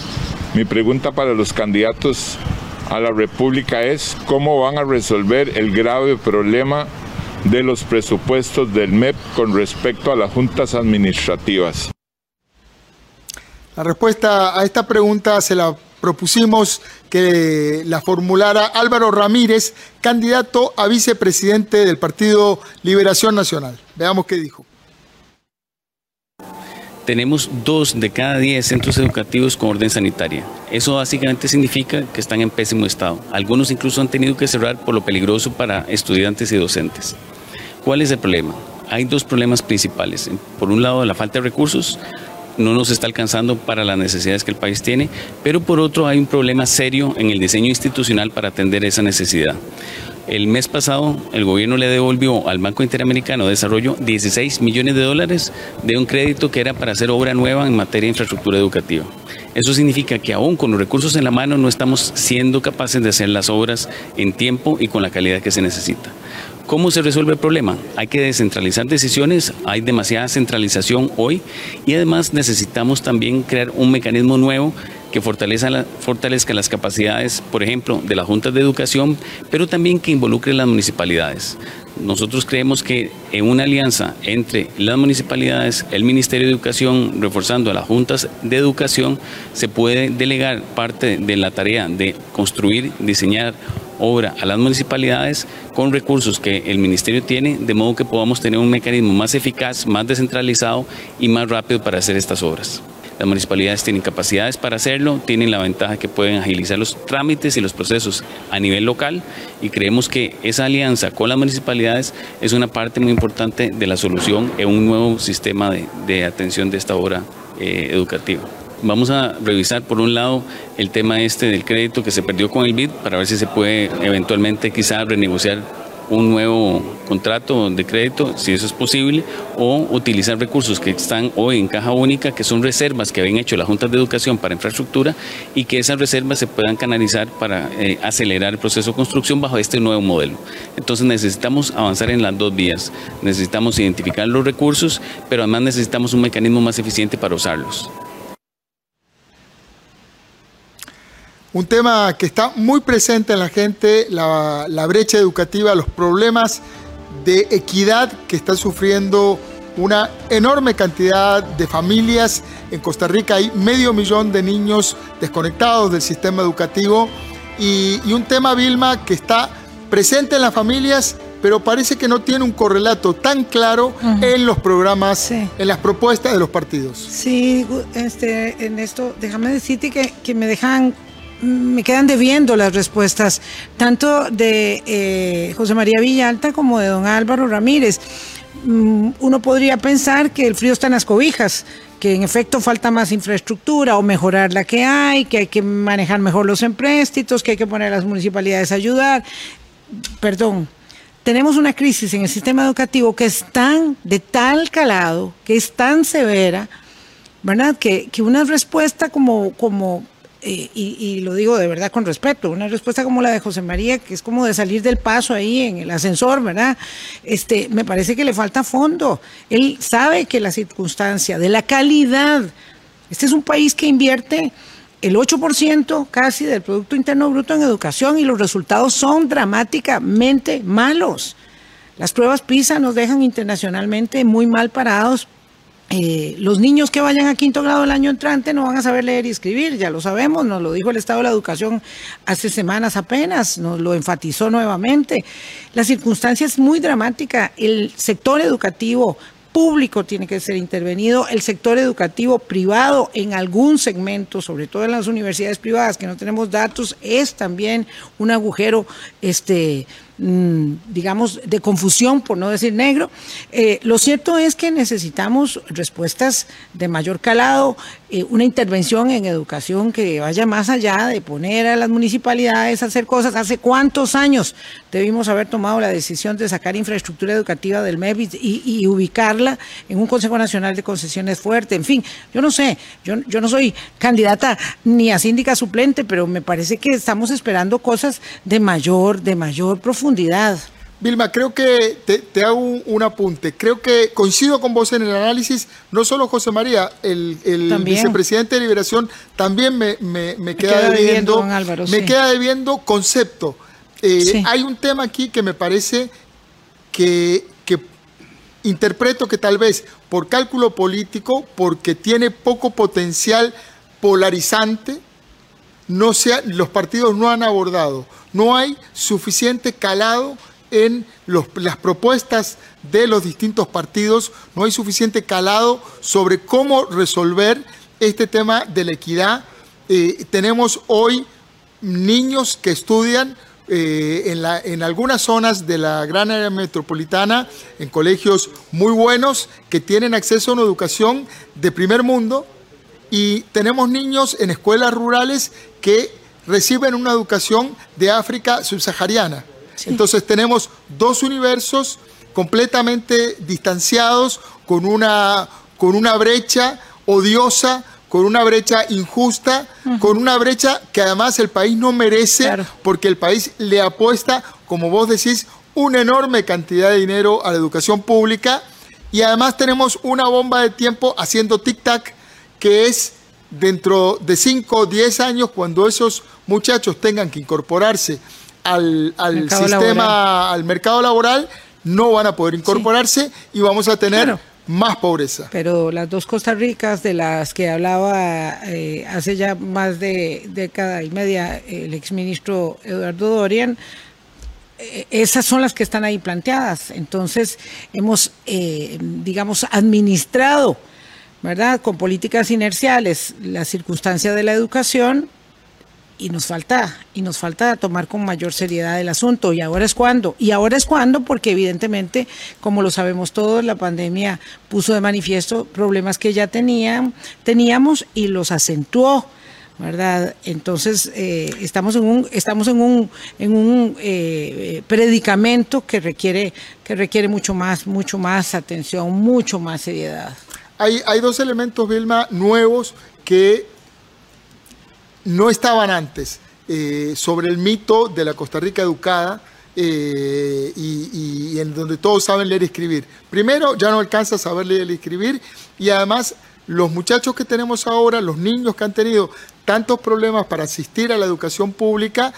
Mi pregunta para los candidatos a la República es cómo van a resolver el grave problema de los presupuestos del MEP con respecto a las juntas administrativas.
La respuesta a esta pregunta se la propusimos que la formulara Álvaro Ramírez, candidato a vicepresidente del Partido Liberación Nacional. Veamos qué dijo
tenemos dos de cada diez centros educativos con orden sanitaria. Eso básicamente significa que están en pésimo estado. Algunos incluso han tenido que cerrar por lo peligroso para estudiantes y docentes. ¿Cuál es el problema? Hay dos problemas principales. Por un lado, la falta de recursos no nos está alcanzando para las necesidades que el país tiene, pero por otro hay un problema serio en el diseño institucional para atender esa necesidad. El mes pasado el gobierno le devolvió al Banco Interamericano de Desarrollo 16 millones de dólares de un crédito que era para hacer obra nueva en materia de infraestructura educativa. Eso significa que aún con los recursos en la mano no estamos siendo capaces de hacer las obras en tiempo y con la calidad que se necesita. ¿Cómo se resuelve el problema? Hay que descentralizar decisiones, hay demasiada centralización hoy y además necesitamos también crear un mecanismo nuevo que fortalezca, las capacidades, por ejemplo, de las juntas de educación, pero también que involucre las municipalidades. Nosotros creemos que en una alianza entre las municipalidades, el Ministerio de Educación, reforzando a las juntas de educación, se puede delegar parte de la tarea de construir, diseñar obra a las municipalidades con recursos que el Ministerio tiene, de modo que podamos tener un mecanismo más eficaz, más descentralizado y más rápido para hacer estas obras. Las municipalidades tienen capacidades para hacerlo, tienen la ventaja que pueden agilizar los trámites y los procesos a nivel local y creemos que esa alianza con las municipalidades es una parte muy importante de la solución en un nuevo sistema de, atención de esta obra eh, educativa. Vamos a revisar por un lado el tema este del crédito que se perdió con el BID para ver si se puede eventualmente quizá renegociar un nuevo contrato de crédito, si eso es posible, o utilizar recursos que están hoy en caja única, que son reservas que habían hecho las juntas de educación para infraestructura y que esas reservas se puedan canalizar para eh, acelerar el proceso de construcción bajo este nuevo modelo. Entonces necesitamos avanzar en las dos vías. Necesitamos identificar los recursos, pero además necesitamos un mecanismo más eficiente para usarlos.
Un tema que está muy presente en la gente, la, brecha educativa, los problemas de equidad que están sufriendo una enorme cantidad de familias. En Costa Rica hay medio millón de niños desconectados del sistema educativo y, un tema, Vilma, que está presente en las familias, pero parece que no tiene un correlato tan claro en los programas, en las propuestas de los partidos.
Sí, este, en esto, déjame decirte que, que me dejan me quedan debiendo las respuestas, tanto de eh, José María Villalta como de don Álvaro Ramírez. Mm, uno podría pensar que el frío está en las cobijas, que en efecto falta más infraestructura o mejorar la que hay, que hay que manejar mejor los empréstitos, que hay que poner a las municipalidades a ayudar. Perdón, tenemos una crisis en el sistema educativo que es tan de tal calado, que es tan severa, ¿verdad? Que, que una respuesta como, como y, lo digo de verdad con respeto, una respuesta como la de José María, que es como de salir del paso ahí en el ascensor, ¿verdad? Este, me parece que le falta fondo. Él sabe que la circunstancia de la calidad, este es un país que invierte el 8% casi del Producto Interno Bruto en educación y los resultados son dramáticamente malos. Las pruebas PISA nos dejan internacionalmente muy mal parados eh, los niños que vayan a quinto grado el año entrante no van a saber leer y escribir, ya lo sabemos, nos lo dijo el Estado de la Educación hace semanas apenas, nos lo enfatizó nuevamente. La circunstancia es muy dramática, el sector educativo público tiene que ser intervenido, el sector educativo privado en algún segmento, sobre todo en las universidades privadas que no tenemos datos, es también un agujero este digamos, de confusión, por no decir negro. Eh, lo cierto es que necesitamos respuestas de mayor calado, eh, una intervención en educación que vaya más allá de poner a las municipalidades a hacer cosas. ¿Hace cuántos años debimos haber tomado la decisión de sacar infraestructura educativa del MEPIS y, ubicarla en un Consejo Nacional de Concesiones fuerte? En fin, yo no sé, yo, yo no soy candidata ni a síndica suplente, pero me parece que estamos esperando cosas de mayor, de mayor profundidad
Vilma, creo que te, hago un, apunte. Creo que coincido con vos en el análisis. No solo José María, el, vicepresidente de Liberación también me, queda, debiendo, me queda debiendo concepto. Eh, hay un tema aquí que me parece que, que interpreto que tal vez por cálculo político, porque tiene poco potencial polarizante, no sea, los partidos no han abordado. No hay suficiente calado en las propuestas de los distintos partidos, no hay suficiente calado sobre cómo resolver este tema de la equidad. Eh, tenemos hoy niños que estudian eh, en, en, algunas zonas de la gran área metropolitana, en colegios muy buenos, que tienen acceso a una educación de primer mundo, y tenemos niños en escuelas rurales que reciben una educación de África subsahariana. Entonces tenemos dos universos completamente distanciados, con una, con una brecha odiosa, con una brecha injusta, con una brecha que además el país no merece, porque el país le apuesta, como vos decís, una enorme cantidad de dinero a la educación pública. Y además tenemos una bomba de tiempo haciendo tic-tac, que es dentro de 5 o 10 años, cuando esos muchachos tengan que incorporarse al, sistema, al mercado laboral, no van a poder incorporarse y vamos a tener más pobreza.
Pero las dos Costa Ricas de las que hablaba eh, hace ya más de década y media el exministro Eduardo Dorian, eh, esas son las que están ahí planteadas. Entonces, hemos, eh, digamos, administrado ¿verdad? Con políticas inerciales, la circunstancia de la educación y nos falta y nos falta tomar con mayor seriedad el asunto y ahora es cuando y ahora es cuando porque evidentemente como lo sabemos todos la pandemia puso de manifiesto problemas que ya tenían teníamos y los acentuó verdad entonces eh, estamos en un estamos en un en un eh, predicamento que requiere que requiere mucho más mucho más atención mucho más seriedad
hay, dos elementos, Vilma, nuevos que no estaban antes eh, sobre el mito de la Costa Rica educada eh, y, en donde todos saben leer y escribir. Primero, ya no alcanza a saber leer y escribir y además los muchachos que tenemos ahora, los niños que han tenido tantos problemas para asistir a la educación pública,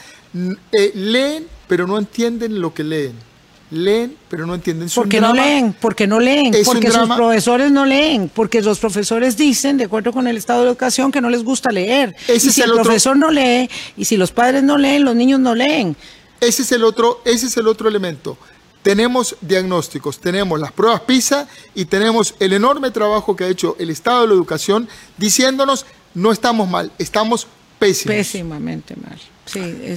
eh, leen pero no entienden lo que leen leen, pero no entienden
su Porque no leen, porque no leen, porque sus profesores no leen, porque los profesores dicen, de acuerdo con el estado de educación, que no les gusta leer. y si el, profesor no lee, y si los padres no leen, los niños no leen.
Ese es el otro, ese es el otro elemento. Tenemos diagnósticos, tenemos las pruebas PISA y tenemos el enorme trabajo que ha hecho el Estado de la Educación diciéndonos no estamos mal, estamos pésimos.
Pésimamente mal.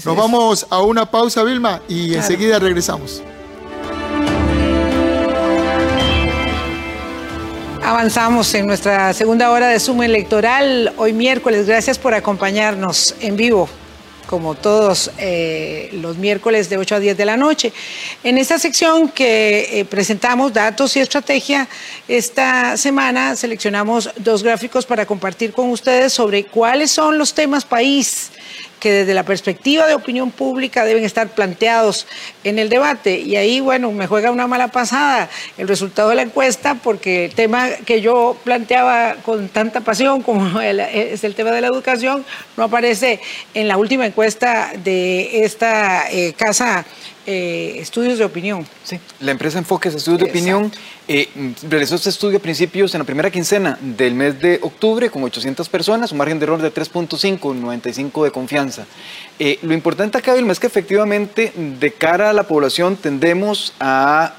Nos vamos a una pausa, Vilma, y enseguida regresamos.
Avanzamos en nuestra segunda hora de Zoom electoral hoy miércoles. Gracias por acompañarnos en vivo. como todos eh, los miércoles de 8 a 10 de la noche. En esta sección que eh, presentamos datos y estrategia, esta semana seleccionamos dos gráficos para compartir con ustedes sobre cuáles son los temas país que desde la perspectiva de opinión pública deben estar planteados en el debate. Y ahí, bueno, me juega una mala pasada el resultado de la encuesta, porque el tema que yo planteaba con tanta pasión como <laughs> es el tema de la educación, no aparece en la última encuesta de esta eh, casa eh, estudios de opinión.
Sí, la empresa Enfoques Estudios de Opinión eh, realizó este estudio a principios en la primera quincena del mes de octubre con 800 personas, un margen de error de 3.5, 95 de confianza. Eh, lo importante acá, Vilma, es que efectivamente de cara a la población tendemos a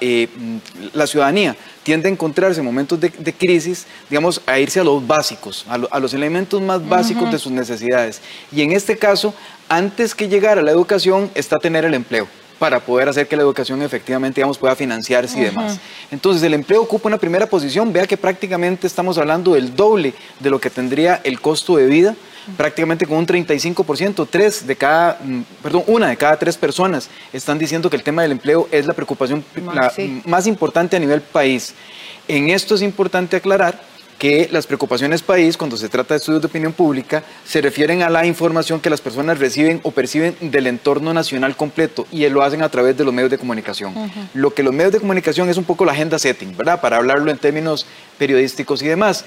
la ciudadanía tiende a encontrarse en momentos de, crisis, digamos, a irse a los básicos, a, los elementos más básicos de sus necesidades. Y en este caso, antes que llegar a la educación, está tener el empleo para poder hacer que la educación efectivamente digamos, pueda financiarse y demás. Entonces, el empleo ocupa una primera posición. Vea que prácticamente estamos hablando del doble de lo que tendría el costo de vida, prácticamente con un 35%. Tres de cada, mm, perdón, una de cada tres personas están diciendo que el tema del empleo es la preocupación más importante a nivel país. En esto es importante aclarar que las preocupaciones país, cuando se trata de estudios de opinión pública, se refieren a la información que las personas reciben o perciben del entorno nacional completo y lo hacen a través de los medios de comunicación. Lo que los medios de comunicación es un poco la agenda setting, ¿verdad? Para hablarlo en términos periodísticos y demás.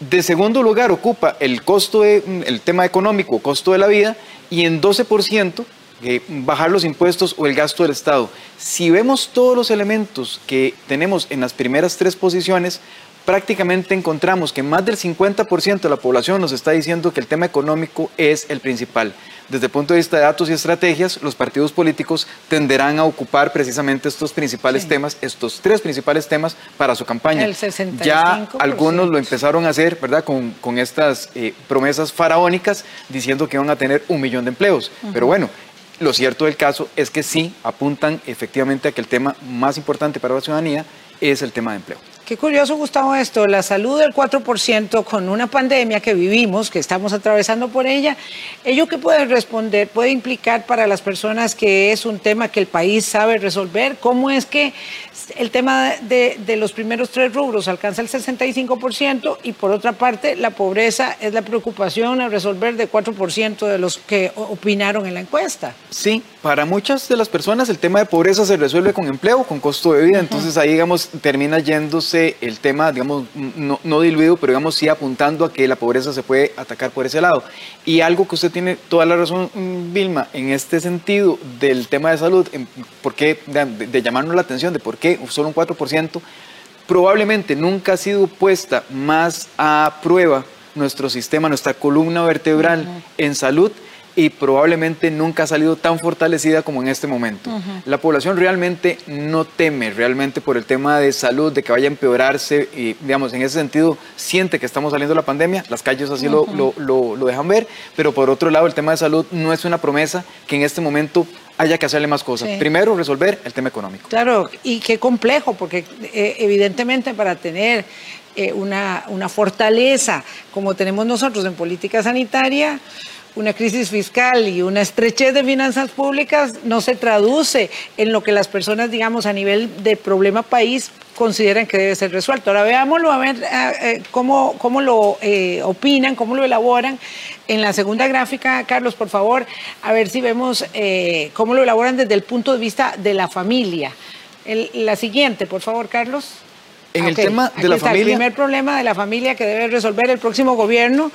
De segundo lugar ocupa el costo, de, el tema económico, costo de la vida, y en 12% eh, bajar los impuestos o el gasto del Estado. Si vemos todos los elementos que tenemos en las primeras tres posiciones, prácticamente encontramos que más del 50% de la población nos está diciendo que el tema económico es el principal. Desde el punto de vista de datos y estrategias, los partidos políticos tenderán a ocupar precisamente estos principales temas, estos tres principales temas para su campaña. ya algunos lo empezaron a hacer, ¿verdad? Con, estas eh, promesas faraónicas diciendo que iban a tener un millón de empleos. Pero bueno, lo cierto del caso es que sí apuntan efectivamente a que el tema más importante para la ciudadanía es el tema de empleo.
Qué curioso, Gustavo, esto, la salud del 4% con una pandemia que vivimos, que estamos atravesando por ella, ¿ello qué puede responder? ¿Puede implicar para las personas que es un tema que el país sabe resolver? ¿Cómo es que el tema de, los primeros tres rubros alcanza el 65% y por otra parte la pobreza es la preocupación a resolver de 4% de los que opinaron en la encuesta.
Sí, para muchas de las personas el tema de pobreza se resuelve con empleo, con costo de vida, entonces ahí digamos termina yéndose el tema, digamos, no, no diluido, pero digamos sí apuntando a que la pobreza se puede atacar por ese lado. Y algo que usted tiene toda la razón, mm, Vilma, en este sentido del tema de salud, ¿por qué? De, de llamarnos la atención de por qué solo un 4%, probablemente nunca ha sido puesta más a prueba nuestro sistema, nuestra columna vertebral en salud y probablemente nunca ha salido tan fortalecida como en este momento. La población realmente no teme realmente por el tema de salud, de que vaya a empeorarse y, digamos, en ese sentido siente que estamos saliendo de la pandemia, las calles así lo, lo, dejan ver, pero por otro lado el tema de salud no es una promesa que en este momento haya que hacerle más cosas. Primero, resolver el tema económico.
Claro, y qué complejo, porque eh, evidentemente para tener eh, una, una fortaleza como tenemos nosotros en política sanitaria, una crisis fiscal y una estrechez de finanzas públicas no se traduce en lo que las personas, digamos, a nivel de problema país consideran que debe ser resuelto. Ahora veámoslo a ver eh, eh, cómo, cómo, lo eh, opinan, cómo lo elaboran. En la segunda gráfica, Carlos, por favor, a ver si vemos cómo lo elaboran desde el punto de vista de la familia. la siguiente, por favor, Carlos.
En el tema de la familia.
El primer problema de la familia que debe resolver el próximo gobierno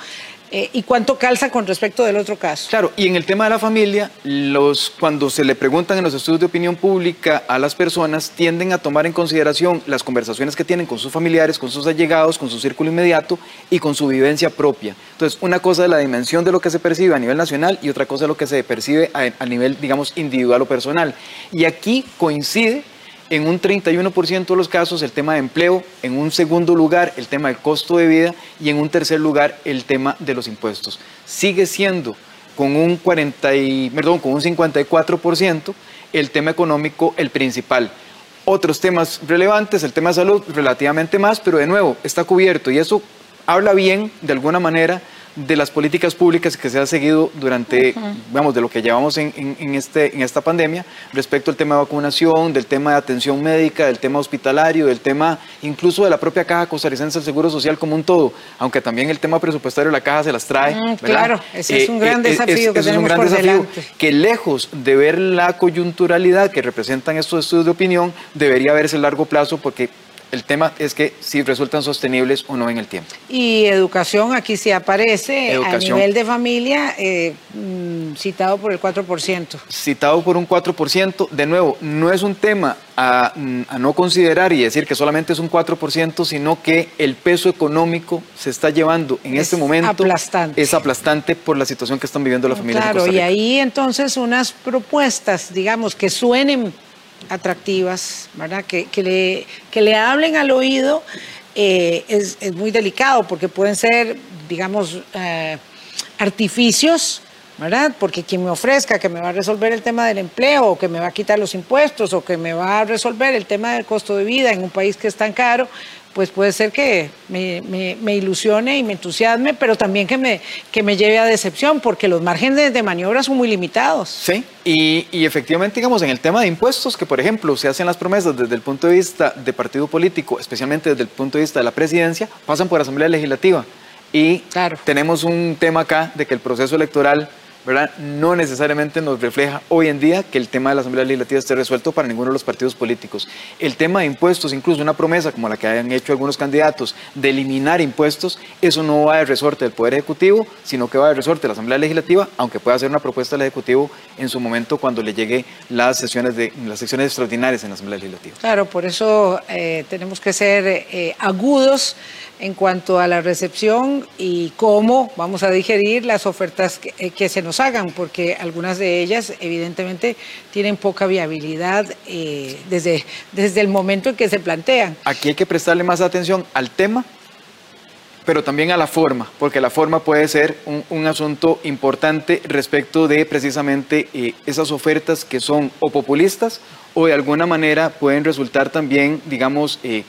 eh, ¿Y cuánto calza con respecto del otro caso?
Claro, y en el tema de la familia, los, cuando se le preguntan en los estudios de opinión pública a las personas, tienden a tomar en consideración las conversaciones que tienen con sus familiares, con sus allegados, con su círculo inmediato y con su vivencia propia. Entonces, una cosa es la dimensión de lo que se percibe a nivel nacional y otra cosa es lo que se percibe a, a nivel, digamos, individual o personal. Y aquí coincide en un 31% de los casos el tema de empleo, en un segundo lugar el tema del costo de vida y en un tercer lugar el tema de los impuestos. Sigue siendo con un, 40 perdón, con un 54% el tema económico el principal. Otros temas relevantes, el tema de salud relativamente más, pero de nuevo está cubierto y eso habla bien, de alguna manera, de las políticas públicas que se han seguido durante, vamos, de lo que llevamos en, en, este, en esta pandemia, respecto al tema de vacunación, del tema de atención médica, del tema hospitalario, del tema incluso de la propia Caja Costarricense del Seguro Social como un todo, aunque también el tema presupuestario de la Caja se las trae.
Mm, claro, ese es un gran eh, desafío que tenemos por delante.
Que lejos de ver la coyunturalidad que representan estos estudios de opinión, debería verse a largo plazo porque el tema es que si resultan sostenibles o no en el tiempo.
Y educación, aquí sí aparece a nivel de familia, eh, mm, citado por el 4%.
Citado por un 4%. De nuevo, no es un tema a, mm, no considerar y decir que solamente es un 4%, sino que el peso económico se está llevando en este momento.
Aplastante.
Es aplastante por la situación que están viviendo las familias.
Claro, y ahí entonces unas propuestas, digamos, que suenen atractivas, ¿verdad? Que, le, que le hablen al oído eh, es, muy delicado porque pueden ser, digamos, eh, artificios, ¿verdad? Porque quien me ofrezca que me va a resolver el tema del empleo, o que me va a quitar los impuestos, o que me va a resolver el tema del costo de vida en un país que es tan caro, pues puede ser que me, ilusione y me entusiasme, pero también que me, que me lleve a decepción, porque los márgenes de maniobra son muy limitados.
Sí, y, y, efectivamente, digamos, en el tema de impuestos, que por ejemplo se hacen las promesas desde el punto de vista de partido político, especialmente desde el punto de vista de la presidencia, pasan por Asamblea Legislativa. Y tenemos un tema acá de que el proceso electoral no necesariamente nos refleja hoy en día que el tema de la Asamblea Legislativa esté resuelto para ninguno de los partidos políticos. El tema de impuestos, incluso una promesa como la que hayan hecho algunos candidatos de eliminar impuestos, eso no va de resorte del Poder Ejecutivo, sino que va de resorte de la Asamblea Legislativa, aunque pueda ser una propuesta del Ejecutivo en su momento cuando le llegue las sesiones, de, las sesiones extraordinarias en la Asamblea Legislativa.
Claro, por eso eh, tenemos que ser eh, agudos en cuanto a la recepción y cómo vamos a digerir las ofertas que, eh, se nos hagan, porque algunas de ellas evidentemente tienen poca viabilidad eh, desde, desde el momento en que se plantean.
Aquí hay que prestarle más atención al tema, pero también a la forma, porque la forma puede ser un, asunto importante respecto de precisamente eh, esas ofertas que son o populistas o de alguna manera pueden resultar también, digamos, eh,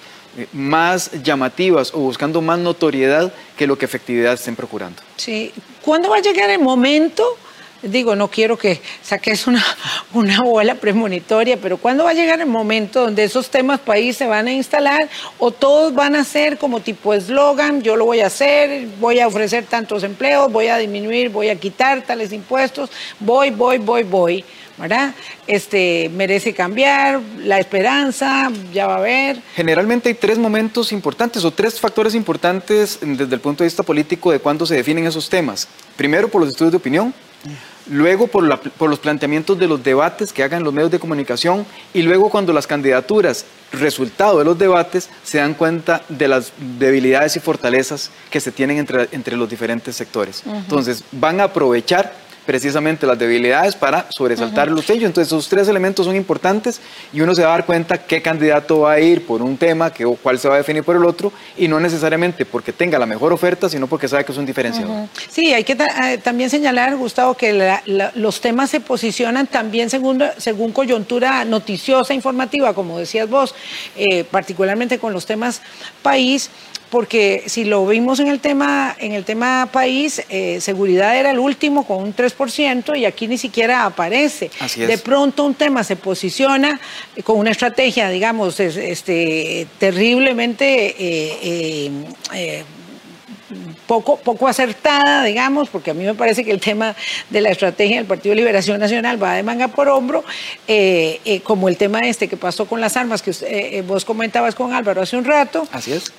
más llamativas o buscando más notoriedad que lo que efectividad estén procurando.
Sí, ¿cuándo va a llegar el momento? Digo, no quiero que saques una, una bola premonitoria, pero ¿cuándo va a llegar el momento donde esos temas país se van a instalar o todos van a ser como tipo eslogan, yo lo voy a hacer, voy a ofrecer tantos empleos, voy a disminuir, voy a quitar tales impuestos, voy, voy, voy, voy? ¿Verdad? Este, merece cambiar, la esperanza, ya va a haber.
Generalmente hay tres momentos importantes o tres factores importantes desde el punto de vista político de cuándo se definen esos temas. Primero por los estudios de opinión, luego por, por, los planteamientos de los debates que hagan los medios de comunicación y luego cuando las candidaturas, resultado de los debates, se dan cuenta de las debilidades y fortalezas que se tienen entre, entre los diferentes sectores. Entonces, van a aprovechar precisamente las debilidades para sobresaltar los sellos. Entonces, esos tres elementos son importantes y uno se va a dar cuenta qué candidato va a ir por un tema, qué, cuál se va a definir por el otro, y no necesariamente porque tenga la mejor oferta, sino porque sabe que es un diferenciador.
Sí, hay que eh, también señalar, Gustavo, que los temas se posicionan también según, según coyuntura noticiosa, informativa, como decías vos, eh, particularmente con los temas país porque si lo vimos en el tema, en el tema país, eh, seguridad era el último con un 3% y aquí ni siquiera aparece. De pronto un tema se posiciona con una estrategia, digamos, este, terriblemente... Eh, eh, poco, poco acertada, digamos, porque a mí me parece que el tema de la estrategia del Partido de Liberación Nacional va de manga por hombro, eh, eh, como el tema este que pasó con las armas que eh, vos comentabas con Álvaro hace un rato.
Así es.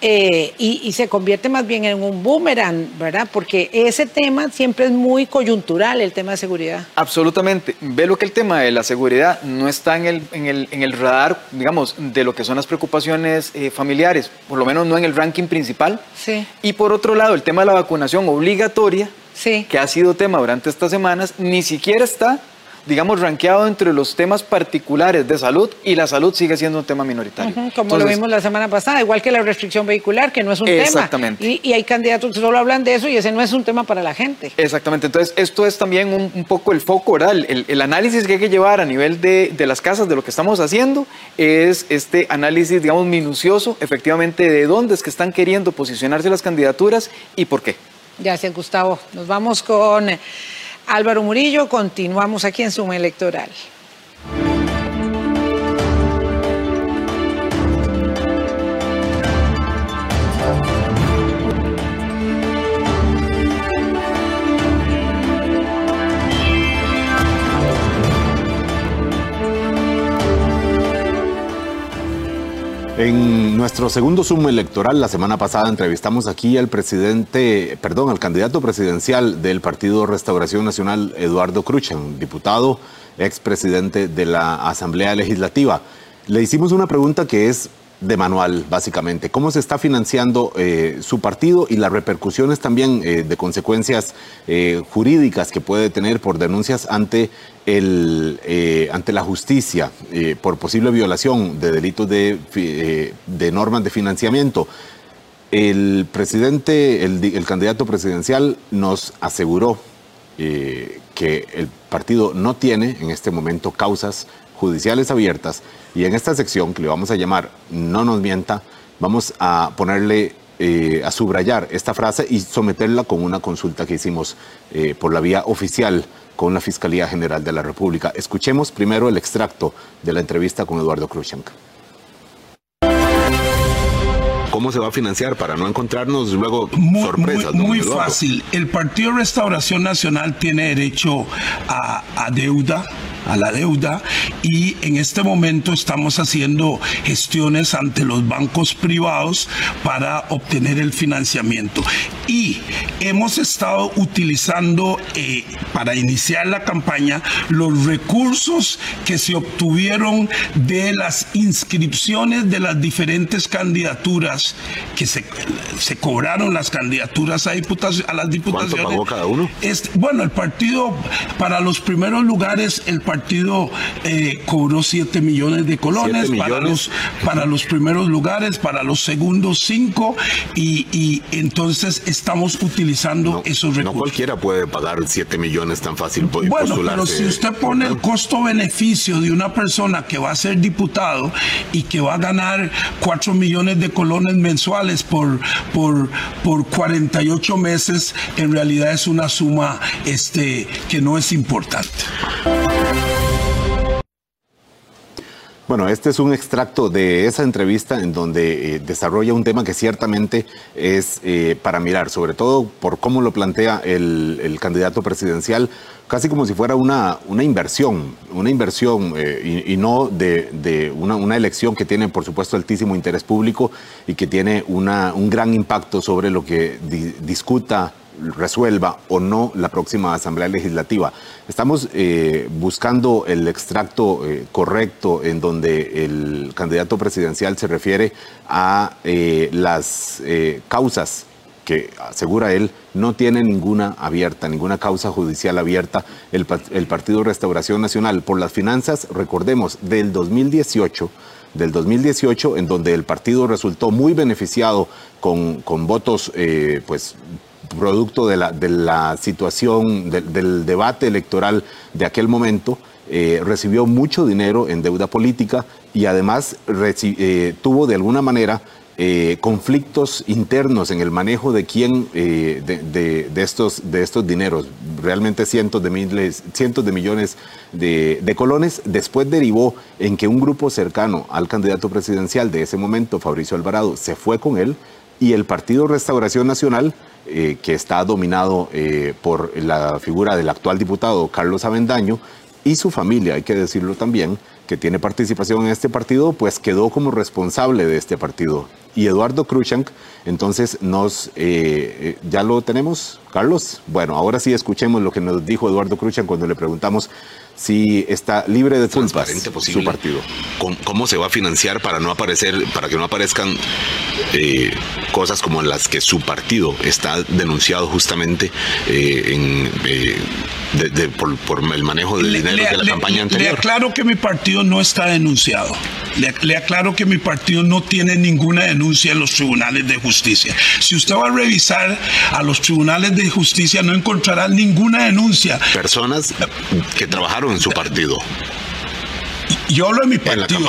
Y, se convierte más bien en un boomerang, ¿verdad? Porque ese tema siempre es muy coyuntural, el tema de seguridad.
Absolutamente. Ve lo que el tema de la seguridad no está en el, en el, en el radar, digamos, de lo que son las preocupaciones familiares, por lo menos no en el ranking principal.
Sí.
Y por otro lado, el tema de la vacunación obligatoria, que ha sido tema durante estas semanas, ni siquiera está digamos, rankeado entre los temas particulares de salud y la salud sigue siendo un tema minoritario.
como lo vimos la semana pasada, igual que la restricción vehicular, que no es un
exactamente.
tema. Y, hay candidatos que solo hablan de eso y ese no es un tema para la gente.
Exactamente, entonces esto es también un, poco el foco, ¿verdad? El, análisis que hay que llevar a nivel de, de las casas de lo que estamos haciendo es este análisis, digamos, minucioso, efectivamente, de dónde es que están queriendo posicionarse las candidaturas y por qué.
Gracias, Gustavo. Nos vamos con Álvaro Murillo. Continuamos aquí en Suma Electoral.
En nuestro segundo Zoom electoral, la semana pasada entrevistamos aquí al presidente, perdón, al candidato presidencial del Partido Restauración Nacional, Eduardo Cruchan, diputado, expresidente de la Asamblea Legislativa. Le hicimos una pregunta que es de manual, básicamente. ¿Cómo se está financiando eh, su partido y las repercusiones también eh, de consecuencias eh, jurídicas que puede tener por denuncias ante, el, ante la justicia por posible violación de delitos de, de normas de financiamiento? El presidente, el, el candidato presidencial nos aseguró que el partido no tiene en este momento causas judiciales abiertas y en esta sección que le vamos a llamar No nos mienta, vamos a ponerle, eh, a subrayar esta frase y someterla con una consulta que hicimos eh, por la vía oficial con la Fiscalía General de la República. Escuchemos primero el extracto de la entrevista con Eduardo Krushenk. ¿Cómo se va a financiar para no encontrarnos luego sorpresas?
Muy, muy fácil. El Partido Restauración Nacional tiene derecho a, a deuda a la deuda y en este momento estamos haciendo gestiones ante los bancos privados para obtener el financiamiento. Y hemos estado utilizando eh, para iniciar la campaña los recursos que se obtuvieron de las inscripciones de las diferentes candidaturas que se, se cobraron las candidaturas a, diputación, a las diputaciones.
¿Cuánto pagó cada uno?
bueno, el partido para los primeros lugares, el partido eh, cobró 7 millones de colones Para, los, para los primeros lugares, para los segundos 5 y, entonces estamos utilizando esos recursos.
No cualquiera puede pagar 7 millones tan fácil.
Bueno, pero si usted pone el costo-beneficio de una persona que va a ser diputado y que va a ganar 4 millones de colones mensuales por, por, por 48 meses, en realidad es una suma este, que no es importante.
Bueno, este es un extracto de esa entrevista en donde eh, desarrolla un tema que ciertamente es eh, para mirar, sobre todo por cómo lo plantea el, candidato presidencial, casi como si fuera una, una inversión, una inversión eh, y, no de, una, elección que tiene, por supuesto, altísimo interés público y que tiene una, un gran impacto sobre lo que discuta resuelva o no la próxima Asamblea Legislativa. Estamos eh, buscando el extracto eh, correcto en donde el candidato presidencial se refiere a eh, las causas que asegura él no tiene ninguna abierta, ninguna causa judicial abierta el, Partido Restauración Nacional por las finanzas, recordemos, del 2018 del 2018, en donde el partido resultó muy beneficiado con, con votos pues, producto de la, situación, del debate electoral de aquel momento, eh, recibió mucho dinero en deuda política y además eh, tuvo de alguna manera eh, conflictos internos en el manejo de quién de, estos, de estos dineros, realmente cientos de miles, cientos de millones de, de, colones. Después derivó en que un grupo cercano al candidato presidencial de ese momento, Fabricio Alvarado, se fue con él y el Partido Restauración Nacional eh, que está dominado eh, por la figura del actual diputado Carlos Avendaño y su familia, hay que decirlo también, que tiene participación en este partido, pues quedó como responsable de este partido. Y Eduardo Krushank, entonces nos, eh, ya lo tenemos, Carlos. Bueno, ahora sí escuchemos lo que nos dijo Eduardo Krushank cuando le preguntamos si está libre de culpas su partido.
¿Cómo, se va a financiar para no aparecer, para que no aparezcan eh,
cosas como las que su partido está denunciado justamente eh, por, el manejo del dinero de la campaña anterior.
Le aclaro que mi partido no está denunciado. Le, aclaro que mi partido no tiene ninguna denuncia en los tribunales de justicia. Si usted va a revisar a los tribunales de justicia, no encontrará ninguna denuncia.
Personas que trabajaron en su partido
yo hablo de mi partido.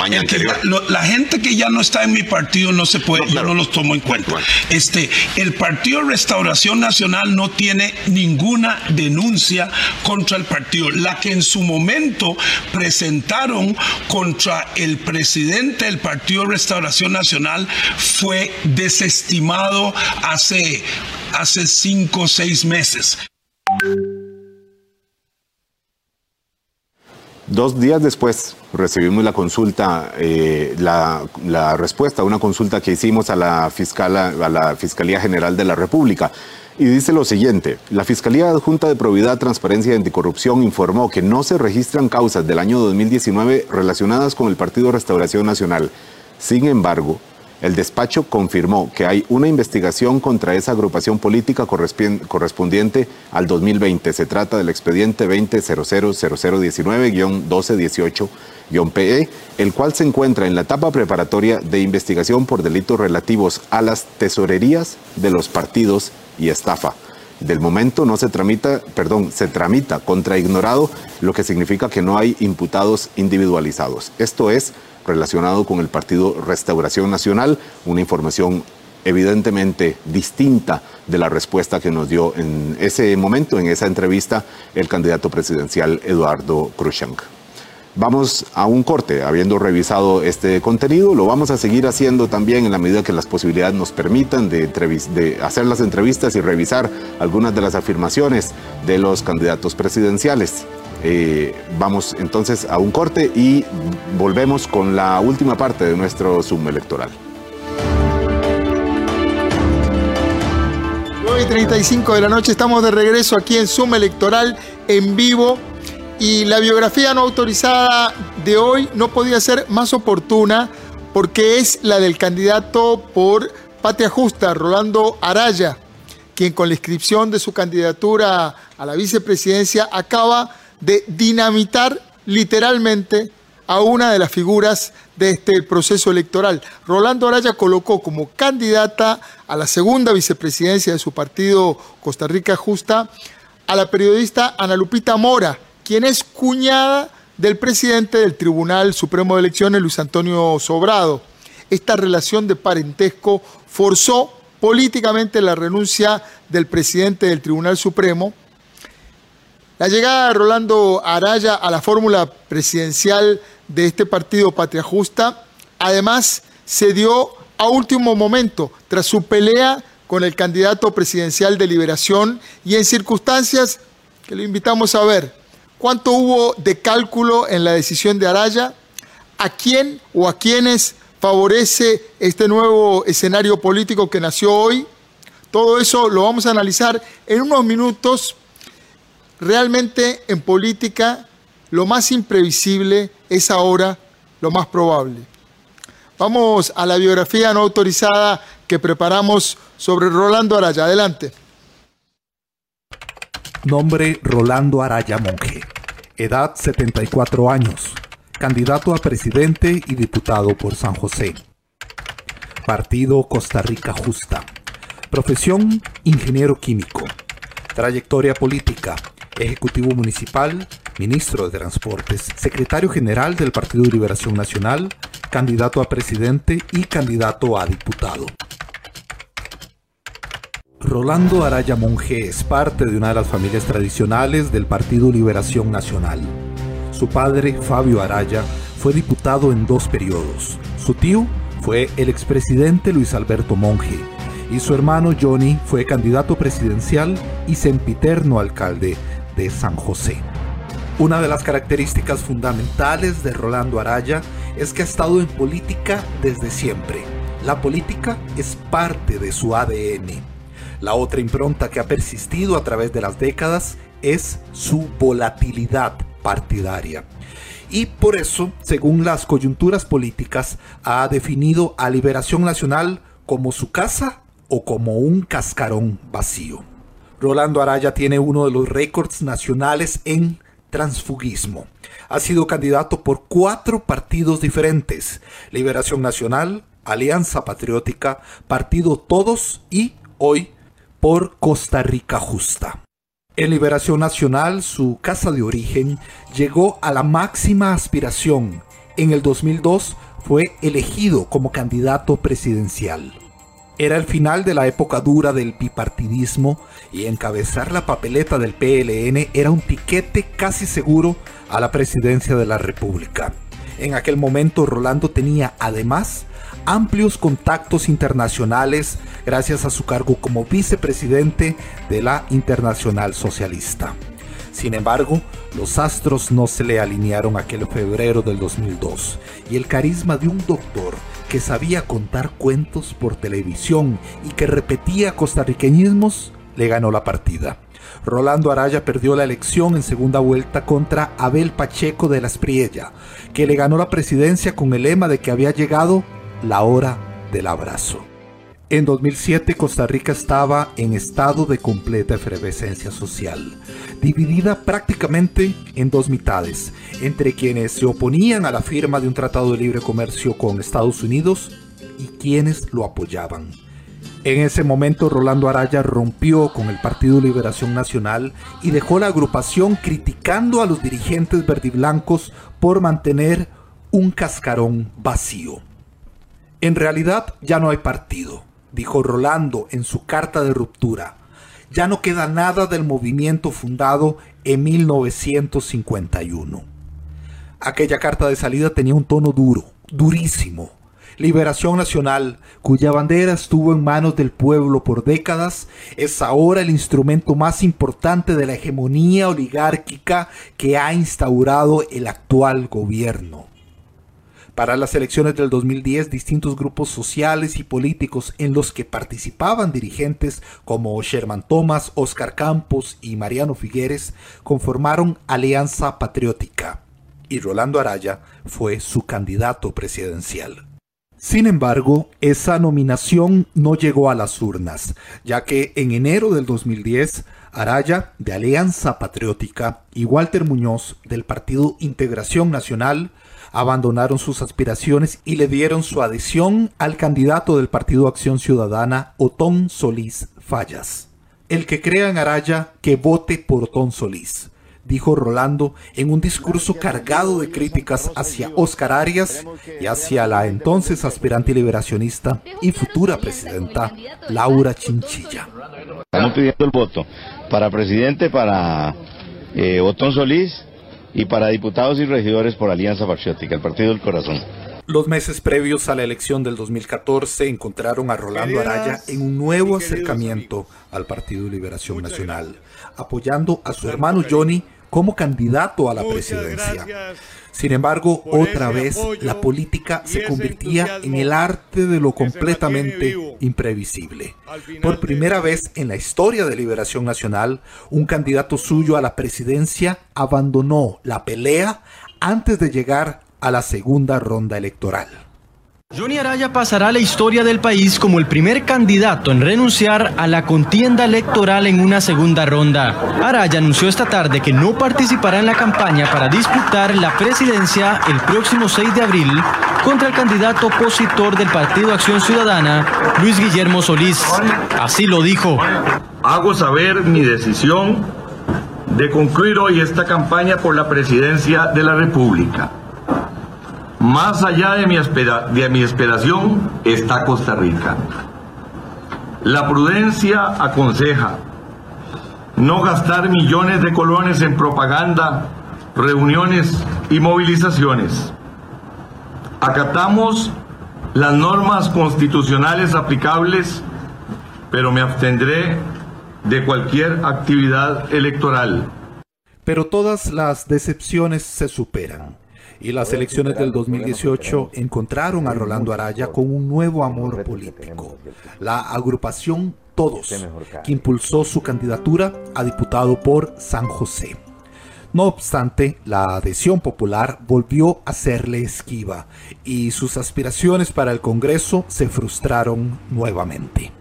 La, gente que ya no está en mi partido no se puede, yo no los tomo en cuenta. Este, el Partido Restauración Nacional no tiene ninguna denuncia contra el partido. La que en su momento presentaron contra el presidente del Partido Restauración Nacional fue desestimado hace, hace cinco o seis meses.
Dos días después recibimos la consulta, eh, la, respuesta a una consulta que hicimos a la, fiscal, a la Fiscalía General de la República. Y dice lo siguiente, la Fiscalía Adjunta de Probidad, Transparencia y Anticorrupción informó que no se registran causas del año 2019 relacionadas con el Partido Restauración Nacional. Sin embargo, el despacho confirmó que hay una investigación contra esa agrupación política correspondiente al 2020. Se trata del expediente 20000019-1218-PE, el cual se encuentra en la etapa preparatoria de investigación por delitos relativos a las tesorerías de los partidos y estafa. Del momento no se tramita, perdón, se tramita contra ignorado, lo que significa que no hay imputados individualizados. Esto es relacionado con el Partido Restauración Nacional, una información evidentemente distinta de la respuesta que nos dio en ese momento, en esa entrevista, el candidato presidencial Eduardo Cruzank. Vamos a un corte, habiendo revisado este contenido, lo vamos a seguir haciendo también en la medida que las posibilidades nos permitan de, de hacer las entrevistas y revisar algunas de las afirmaciones de los candidatos presidenciales. Eh, vamos entonces a un corte y volvemos con la última parte de nuestro Zoom electoral.
9 y 35 de la noche, estamos de regreso aquí en Zoom electoral en vivo y la biografía no autorizada de hoy no podía ser más oportuna porque es la del candidato por Patria Justa, Rolando Araya, quien con la inscripción de su candidatura a la vicepresidencia acaba de dinamitar literalmente a una de las figuras de este proceso electoral. Rolando Araya colocó como candidata a la segunda vicepresidencia de su partido Costa Rica Justa a la periodista Ana Lupita Mora, quien es cuñada del presidente del Tribunal Supremo de Elecciones, Luis Antonio Sobrado. Esta relación de parentesco forzó políticamente la renuncia del presidente del Tribunal Supremo, la llegada de Rolando Araya a la fórmula presidencial de este partido Patria Justa, además, se dio a último momento, tras su pelea con el candidato presidencial de Liberación y en circunstancias que lo invitamos a ver. ¿Cuánto hubo de cálculo en la decisión de Araya? ¿A quién o a quiénes favorece este nuevo escenario político que nació hoy? Todo eso lo vamos a analizar en unos minutos Realmente en política lo más imprevisible es ahora lo más probable. Vamos a la biografía no autorizada que preparamos sobre Rolando Araya. Adelante.
Nombre Rolando Araya Monje. Edad 74 años. Candidato a presidente y diputado por San José. Partido Costa Rica Justa. Profesión ingeniero químico. Trayectoria política. Ejecutivo Municipal, Ministro de Transportes, Secretario General del Partido de Liberación Nacional, candidato a presidente y candidato a diputado. Rolando Araya Monge es parte de una de las familias tradicionales del Partido Liberación Nacional. Su padre, Fabio Araya, fue diputado en dos periodos. Su tío fue el expresidente Luis Alberto Monge y su hermano Johnny fue candidato presidencial y sempiterno alcalde de San José. Una de las características fundamentales de Rolando Araya es que ha estado en política desde siempre. La política es parte de su ADN. La otra impronta que ha persistido a través de las décadas es su volatilidad partidaria. Y por eso, según las coyunturas políticas, ha definido a Liberación Nacional como su casa o como un cascarón vacío. Rolando Araya tiene uno de los récords nacionales en transfugismo. Ha sido candidato por cuatro partidos diferentes. Liberación Nacional, Alianza Patriótica, Partido Todos y, hoy, por Costa Rica Justa. En Liberación Nacional, su casa de origen, llegó a la máxima aspiración. En el 2002 fue elegido como candidato presidencial. Era el final de la época dura del bipartidismo y encabezar la papeleta del PLN era un tiquete casi seguro a la presidencia de la República. En aquel momento Rolando tenía además amplios contactos internacionales gracias a su cargo como vicepresidente de la Internacional Socialista. Sin embargo, los astros no se le alinearon aquel febrero del 2002 y el carisma de un doctor que sabía contar cuentos por televisión y que repetía costarriqueñismos, le ganó la partida. Rolando Araya perdió la elección en segunda vuelta contra Abel Pacheco de la Espriella, que le ganó la presidencia con el lema de que había llegado la hora del abrazo. En 2007 Costa Rica estaba en estado de completa efervescencia social, dividida prácticamente en dos mitades, entre quienes se oponían a la firma de un tratado de libre comercio con Estados Unidos y quienes lo apoyaban. En ese momento Rolando Araya rompió con el Partido Liberación Nacional y dejó la agrupación criticando a los dirigentes verdiblancos por mantener un cascarón vacío. En realidad ya no hay partido dijo Rolando en su carta de ruptura. Ya no queda nada del movimiento fundado en 1951. Aquella carta de salida tenía un tono duro, durísimo. Liberación Nacional, cuya bandera estuvo en manos del pueblo por décadas, es ahora el instrumento más importante de la hegemonía oligárquica que ha instaurado el actual gobierno. Para las elecciones del 2010, distintos grupos sociales y políticos en los que participaban dirigentes como Sherman Thomas, Oscar Campos y Mariano Figueres conformaron Alianza Patriótica y Rolando Araya fue su candidato presidencial. Sin embargo, esa nominación no llegó a las urnas, ya que en enero del 2010, Araya, de Alianza Patriótica, y Walter Muñoz, del Partido Integración Nacional, abandonaron sus aspiraciones y le dieron su adhesión al candidato del Partido Acción Ciudadana, Otón Solís Fallas. El que crea en Araya, que vote por Otón Solís dijo Rolando en un discurso cargado de críticas hacia Oscar Arias y hacia la entonces aspirante liberacionista y futura presidenta Laura Chinchilla.
Estamos pidiendo el voto para presidente, para eh, Otón Solís y para diputados y regidores por Alianza Patriótica, el Partido del Corazón.
Los meses previos a la elección del 2014 encontraron a Rolando Araya en un nuevo acercamiento al Partido Liberación Nacional, apoyando a su hermano Johnny como candidato a la presidencia. Sin embargo, otra vez la política se convertía en el arte de lo completamente imprevisible. Por primera vez en la historia de Liberación Nacional, un candidato suyo a la presidencia abandonó la pelea antes de llegar a la segunda ronda electoral.
Johnny Araya pasará a la historia del país como el primer candidato en renunciar a la contienda electoral en una segunda ronda. Araya anunció esta tarde que no participará en la campaña para disputar la presidencia el próximo 6 de abril contra el candidato opositor del Partido Acción Ciudadana, Luis Guillermo Solís. Así lo dijo.
Hago saber mi decisión de concluir hoy esta campaña por la presidencia de la República. Más allá de mi, de mi esperación está Costa Rica. La prudencia aconseja no gastar millones de colones en propaganda, reuniones y movilizaciones. Acatamos las normas constitucionales aplicables, pero me abstendré de cualquier actividad electoral.
Pero todas las decepciones se superan y las elecciones del 2018 encontraron a Rolando Araya con un nuevo amor político, la agrupación Todos, que impulsó su candidatura a diputado por San José. No obstante, la adhesión popular volvió a serle esquiva y sus aspiraciones para el Congreso se frustraron nuevamente.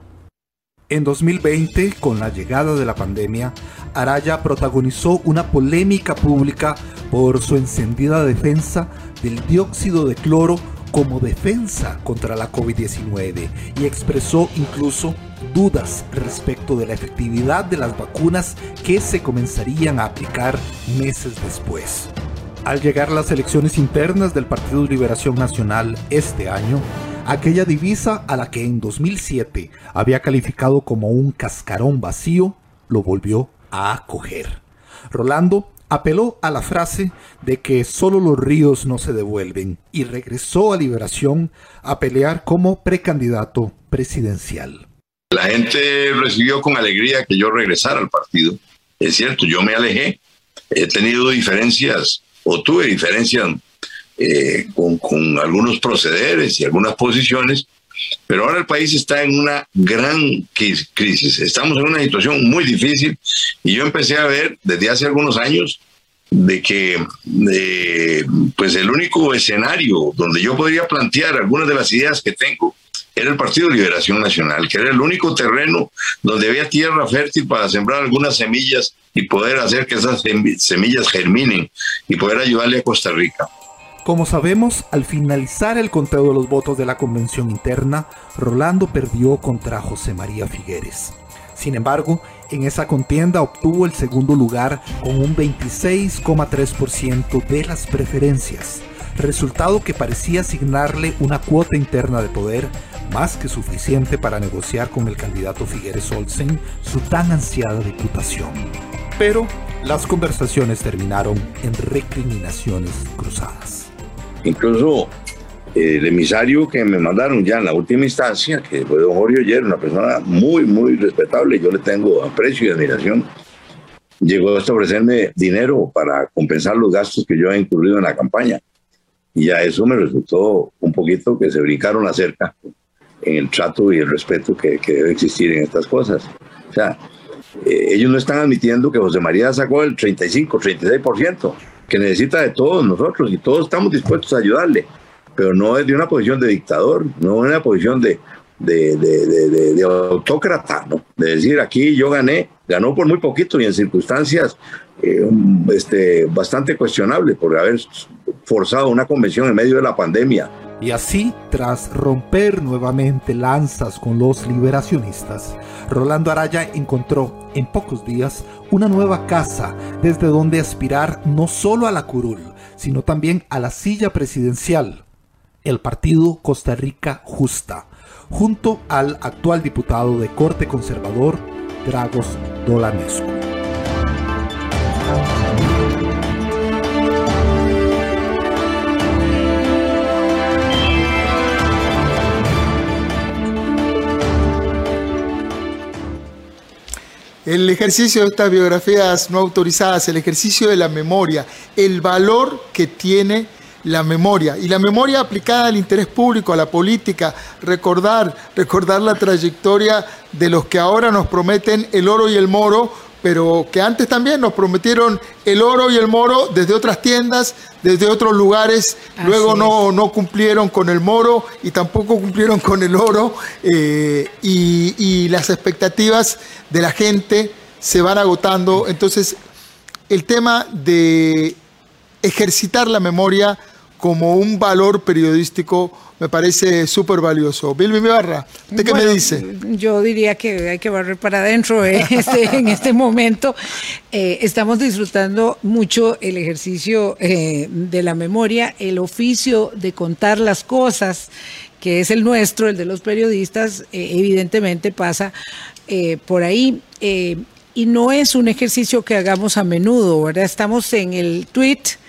En 2020, con la llegada de la pandemia, Araya protagonizó una polémica pública por su encendida defensa del dióxido de cloro como defensa contra la COVID-19 y expresó incluso dudas respecto de la efectividad de las vacunas que se comenzarían a aplicar meses después. Al llegar las elecciones internas del Partido Liberación Nacional este año, aquella divisa a la que en 2007 había calificado como un cascarón vacío, lo volvió a acoger. Rolando apeló a la frase de que solo los ríos no se devuelven y regresó a Liberación a pelear como precandidato presidencial.
La gente recibió con alegría que yo regresara al partido. Es cierto, yo me alejé. He tenido diferencias o tuve diferencias eh, con, con algunos procederes y algunas posiciones, pero ahora el país está en una gran crisis. Estamos en una situación muy difícil y yo empecé a ver desde hace algunos años de que pues el único escenario donde yo podría plantear algunas de las ideas que tengo era el Partido de Liberación Nacional, que era el único terreno donde había tierra fértil para sembrar algunas semillas y poder hacer que esas semillas germinen y poder ayudarle a Costa Rica.
Como sabemos, al finalizar el conteo de los votos de la convención interna, Rolando perdió contra José María Figueres. Sin embargo, en esa contienda obtuvo el segundo lugar con un 26,3% de las preferencias, resultado que parecía asignarle una cuota interna de poder más que suficiente para negociar con el candidato Figueres Olsen su tan ansiada diputación. Pero las conversaciones terminaron en recriminaciones cruzadas.
Incluso eh, el emisario que me mandaron ya en la última instancia, que fue don Jorge Oyer, una persona muy, muy respetable, yo le tengo aprecio y admiración, llegó a ofrecerme dinero para compensar los gastos que yo he incurrido en la campaña. Y a eso me resultó un poquito que se brincaron acerca en el trato y el respeto que, debe existir en estas cosas. O sea, eh, ellos no están admitiendo que José María sacó el 35, 36% que necesita de todos nosotros y todos estamos dispuestos a ayudarle, pero no es de una posición de dictador, no es una posición de, de, de, de, autócrata, ¿no? De decir, aquí yo gané, ganó por muy poquito y en circunstancias eh, este, bastante cuestionables por haber forzado una convención en medio de la pandemia.
Y así, tras romper nuevamente lanzas con los liberacionistas, Rolando Araya encontró en pocos días una nueva casa desde donde aspirar no solo a la curul, sino también a la silla presidencial, el partido Costa Rica Justa, junto al actual diputado de corte conservador, Dragos Dolanescu.
El ejercicio de estas biografías no autorizadas, el ejercicio de la memoria, el valor que tiene la memoria. Y la memoria aplicada al interés público, a la política, recordar, recordar la trayectoria de los que ahora nos prometen el oro y el moro pero que antes también nos prometieron el oro y el moro desde otras tiendas, desde otros lugares, luego no, no, cumplieron con el moro y tampoco cumplieron con el oro eh, y, y las expectativas de la gente se van agotando. Entonces, el tema de ejercitar la memoria como un valor periodístico me parece súper valioso. Bilby Barra, ¿usted qué me dice?
Yo diría que hay que barrer para adentro eh, <laughs> este, en este momento. Eh, estamos disfrutando mucho el ejercicio eh, de la memoria, el oficio de contar las cosas, que es el nuestro, el de los periodistas, evidentemente pasa por ahí y no es un ejercicio que hagamos a menudo, ¿verdad? Estamos en el tweet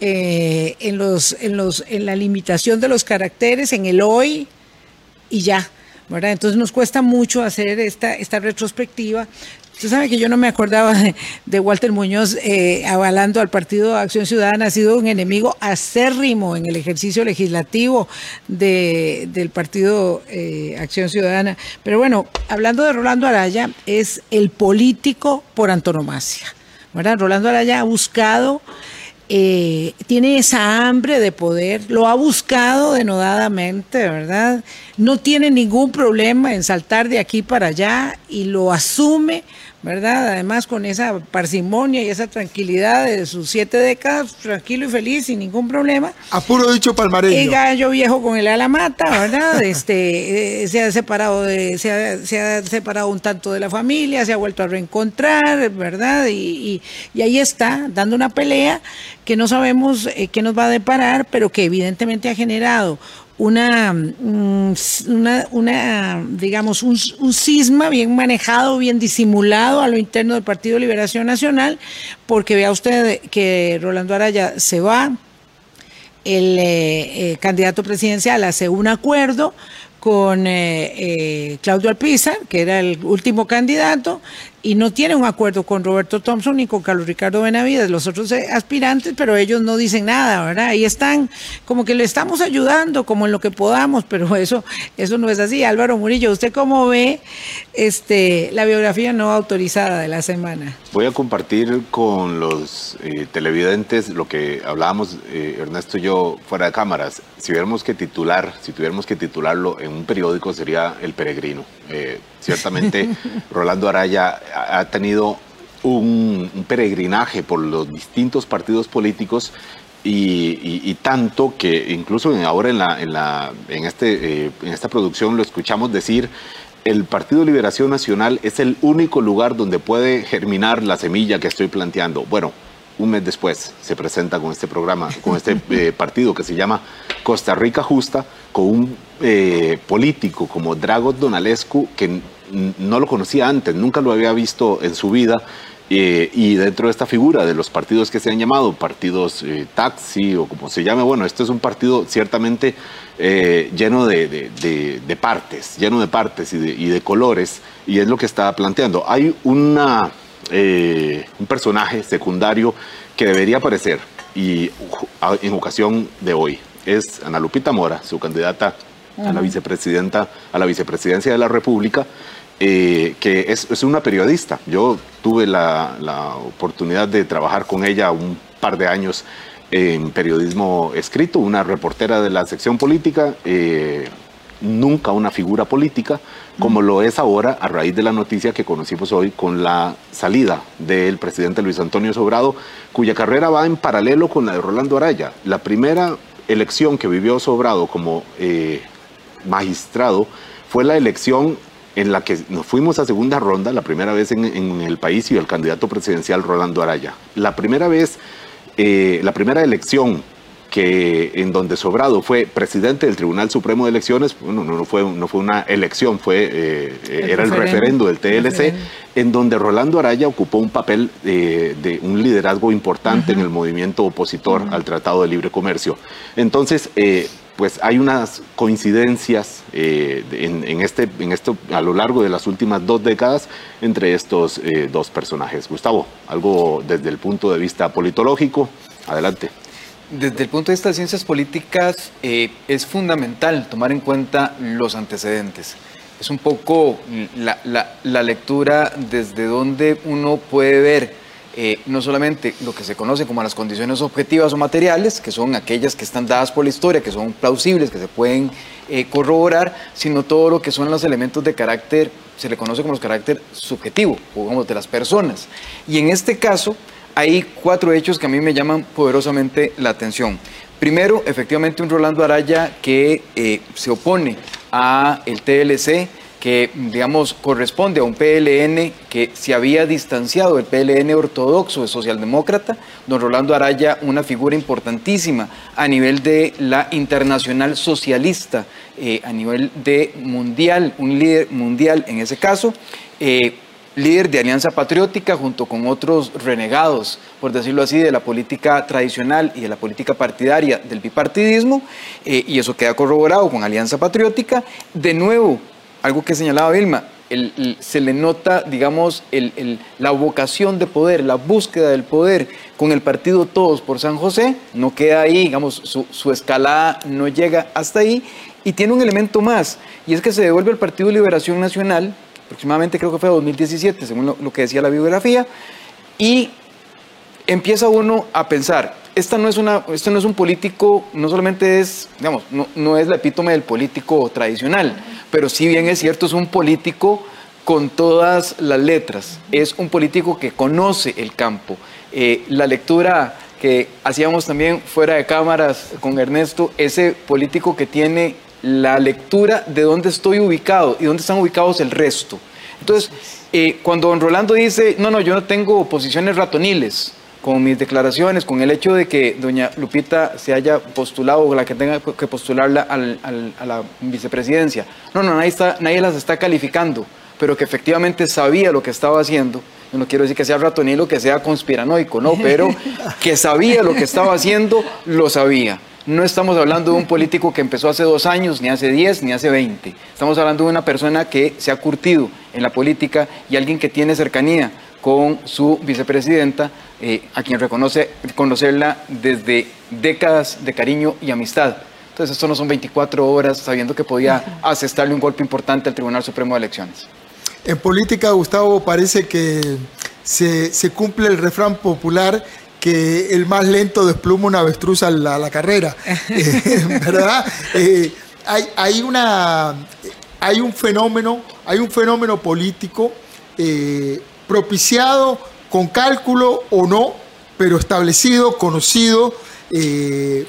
eh, en, los, en, los, en la limitación de los caracteres, en el hoy y ya. ¿verdad? Entonces nos cuesta mucho hacer esta, esta retrospectiva. Usted sabe que yo no me acordaba de, Walter Muñoz eh, avalando al Partido Acción Ciudadana, ha sido un enemigo acérrimo en el ejercicio legislativo de, del Partido eh, Acción Ciudadana. Pero bueno, hablando de Rolando Araya, es el político por antonomasia. ¿verdad? Rolando Araya ha buscado eh, tiene esa hambre de poder, lo ha buscado denodadamente, ¿verdad? No tiene ningún problema en saltar de aquí para allá y lo asume ¿verdad? Además con esa parsimonia y esa tranquilidad de sus siete décadas, tranquilo y feliz, sin ningún problema.
A puro dicho palmareño.
El gallo viejo con el ala mata, ¿verdad? <laughs> Este, eh, se ha separado de, se ha, separado un tanto de la familia, se ha vuelto a reencontrar, ¿verdad? Y, y, ahí está, dando una pelea que no sabemos eh, qué nos va a deparar, pero que evidentemente ha generado una, mm, una, una digamos, un, un, cisma bien manejado, bien disimulado a lo interno del Partido Liberación Nacional, porque vea usted que Rolando Araya se va, el eh, eh, candidato presidencial hace un acuerdo con eh, Claudio Alpizar, que era el último candidato, y no tiene un acuerdo con Roberto Thompson ni con Carlos Ricardo Benavides, los otros eh, aspirantes, pero ellos no dicen nada, ¿verdad? Ahí están, como que le estamos ayudando, como en lo que podamos, <laughs> pero eso, eso no es así. Álvaro Murillo, ¿usted cómo ve este, la biografía no autorizada de la semana?
Voy a compartir con los eh, televidentes lo que hablábamos eh, Ernesto y yo fuera de cámaras. Si tuviéramos que titular, si tuviéramos que titularlo en un periódico sería El Peregrino. Ciertamente <laughs> Rolando Araya ha tenido un, peregrinaje por los distintos partidos políticos y, tanto que incluso ahora en, la, en, la, en, este, eh, en esta producción lo escuchamos decir, el Partido Liberación Nacional es el único lugar donde puede germinar la semilla que estoy planteando. Bueno, un mes después se presenta con este programa, con este eh, partido que se llama Costa Rica Justa, con un eh, político como Dragos Donalescu que no lo conocía antes, nunca lo había visto en su vida. Eh, y dentro de esta figura de los partidos que se han llamado partidos taxi o como se llame, bueno, este es un partido ciertamente lleno de, partes, lleno de partes y, de, colores, y es lo que está planteando. Hay una, un personaje secundario que debería aparecer y en ocasión de hoy es Ana Lupita Mora, su candidata a la vicepresidenta, a la vicepresidencia de la República, eh, que es, una periodista. Yo tuve la, oportunidad de trabajar con ella un par de años en periodismo escrito, una reportera de la sección política, eh, nunca una figura política, como lo es ahora a raíz de la noticia que conocimos hoy con la salida del presidente Luis Antonio Sobrado, cuya carrera va en paralelo con la de Rolando Araya. La primera elección que vivió Sobrado como eh, magistrado fue la elección en la que nos fuimos a segunda ronda, la primera vez en, el país y el candidato presidencial Rolando Araya. La primera vez, eh, la primera elección que en donde Sobrado fue presidente del Tribunal Supremo de Elecciones, bueno, no, fue, no fue una elección, fue, eh, era el referendo del TLC, en donde Rolando Araya ocupó un papel de un liderazgo importante en el movimiento opositor al Tratado de Libre Comercio. Entonces, eh, pues hay unas coincidencias eh, en, este, en esto a lo largo de las últimas dos décadas entre estos eh, dos personajes. Gustavo, algo desde el punto de vista politológico, adelante.
Desde el punto de vista de ciencias políticas eh, es fundamental tomar en cuenta los antecedentes. Es un poco la, lectura desde donde uno puede ver eh, no solamente lo que se conoce como las condiciones objetivas o materiales, que son aquellas que están dadas por la historia, que son plausibles, que se pueden eh, corroborar, sino todo lo que son los elementos de carácter, se le conoce como los carácter subjetivo, o de las personas. Y en este caso hay cuatro hechos que a mí me llaman poderosamente la atención. Primero, efectivamente, un Rolando Araya que eh, se opone a el TLC, que, digamos, corresponde a un PLN que se había distanciado del PLN ortodoxo de socialdemócrata, don Rolando Araya, una figura importantísima a nivel de la internacional socialista, eh, a nivel de mundial, un líder mundial en ese caso. Eh, líder de Alianza Patriótica junto con otros renegados, por decirlo así, de la política tradicional y de la política partidaria del bipartidismo, eh, y eso queda corroborado con Alianza Patriótica. De nuevo, algo que señalaba Vilma, se le nota, digamos, la vocación de poder, la búsqueda del poder con el partido Todos por San José, no queda ahí, digamos, su, escalada no llega hasta ahí, y tiene un elemento más, y es que se devuelve al Partido Liberación Nacional, aproximadamente creo que fue 2017, según lo, que decía la biografía, y empieza uno a pensar, esta no es una, este no es un político, no solamente es, digamos, no, no es la epítome del político tradicional, pero si bien es cierto, es un político con todas las letras, es un político que conoce el campo. Eh, la lectura que hacíamos también fuera de cámaras con Ernesto, ese político que tiene la lectura de dónde estoy ubicado y dónde están ubicados el resto. Entonces, eh, cuando don Rolando dice, no, no, yo no tengo posiciones ratoniles, con mis declaraciones, con el hecho de que doña Lupita se haya postulado o la que tenga que postularla a la vicepresidencia. No, no, nadie, está, nadie las está calificando, pero que efectivamente sabía lo que estaba haciendo. Yo no quiero decir que sea ratonil o que sea conspiranoico, no, pero <laughs> que sabía lo que estaba haciendo, lo sabía. No estamos hablando de un político que empezó hace dos años, ni hace diez, ni hace veinte. Estamos hablando de una persona que se ha curtido en la política y alguien que tiene cercanía con su vicepresidenta, eh, a quien reconoce conocerla desde décadas de cariño y amistad. Entonces, esto no son 24 horas sabiendo que podía asestarle un golpe importante al Tribunal Supremo de Elecciones.
En política, Gustavo, parece que se, cumple el refrán popular que el más lento despluma una avestruz a la, carrera, <laughs> eh, ¿verdad? Eh, hay, hay, una, hay un fenómeno, hay un fenómeno político propiciado con cálculo o no, pero establecido, conocido, eh,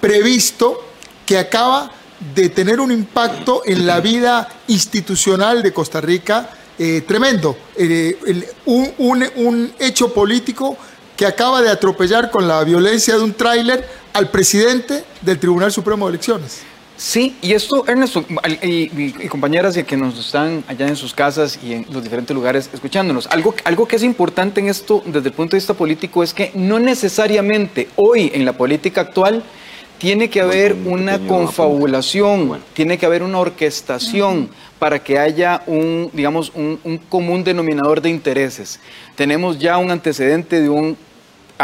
previsto, que acaba de tener un impacto en la vida institucional de Costa Rica eh, tremendo. Eh, un, un hecho político que acaba de atropellar con la violencia de un tráiler al presidente del Tribunal Supremo de Elecciones.
Sí, y esto, Ernesto, y, compañeras que nos están allá en sus casas y en los diferentes lugares escuchándonos, algo, algo que es importante en esto desde el punto de vista político es que no necesariamente hoy en la política actual tiene que haber una confabulación, tiene que haber una orquestación para que haya un, digamos, un, común denominador de intereses. Tenemos ya un antecedente de un,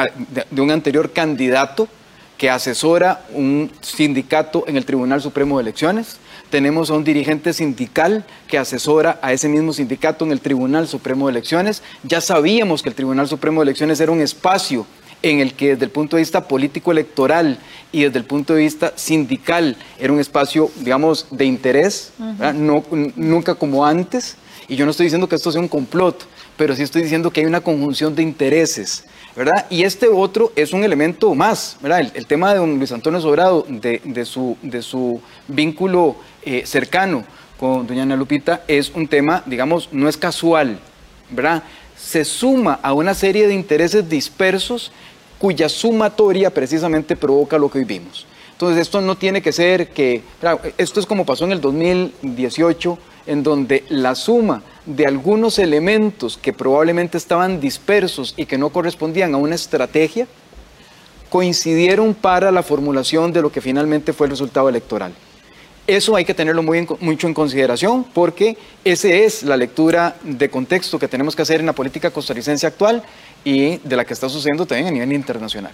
de un anterior candidato que asesora un sindicato en el Tribunal Supremo de Elecciones. Tenemos a un dirigente sindical que asesora a ese mismo sindicato en el Tribunal Supremo de Elecciones. Ya sabíamos que el Tribunal Supremo de Elecciones era un espacio en el que desde el punto de vista político electoral y desde el punto de vista sindical era un espacio, digamos, de interés, no, nunca como antes. Y yo no estoy diciendo que esto sea un complot, pero sí estoy diciendo que hay una conjunción de intereses ¿verdad? Y este otro es un elemento más, ¿verdad? El, tema de don Luis Antonio Sobrado, de, su, de su vínculo eh, cercano con doña Ana Lupita, es un tema, digamos, no es casual, ¿verdad? Se suma a una serie de intereses dispersos cuya sumatoria precisamente provoca lo que vivimos. Entonces, esto no tiene que ser que, esto es como pasó en el 2018, en donde la suma de algunos elementos que probablemente estaban dispersos y que no correspondían a una estrategia, coincidieron para la formulación de lo que finalmente fue el resultado electoral. Eso hay que tenerlo muy mucho en consideración porque esa es la lectura de contexto que tenemos que hacer en la política costarricense actual y de la que está sucediendo también a nivel internacional.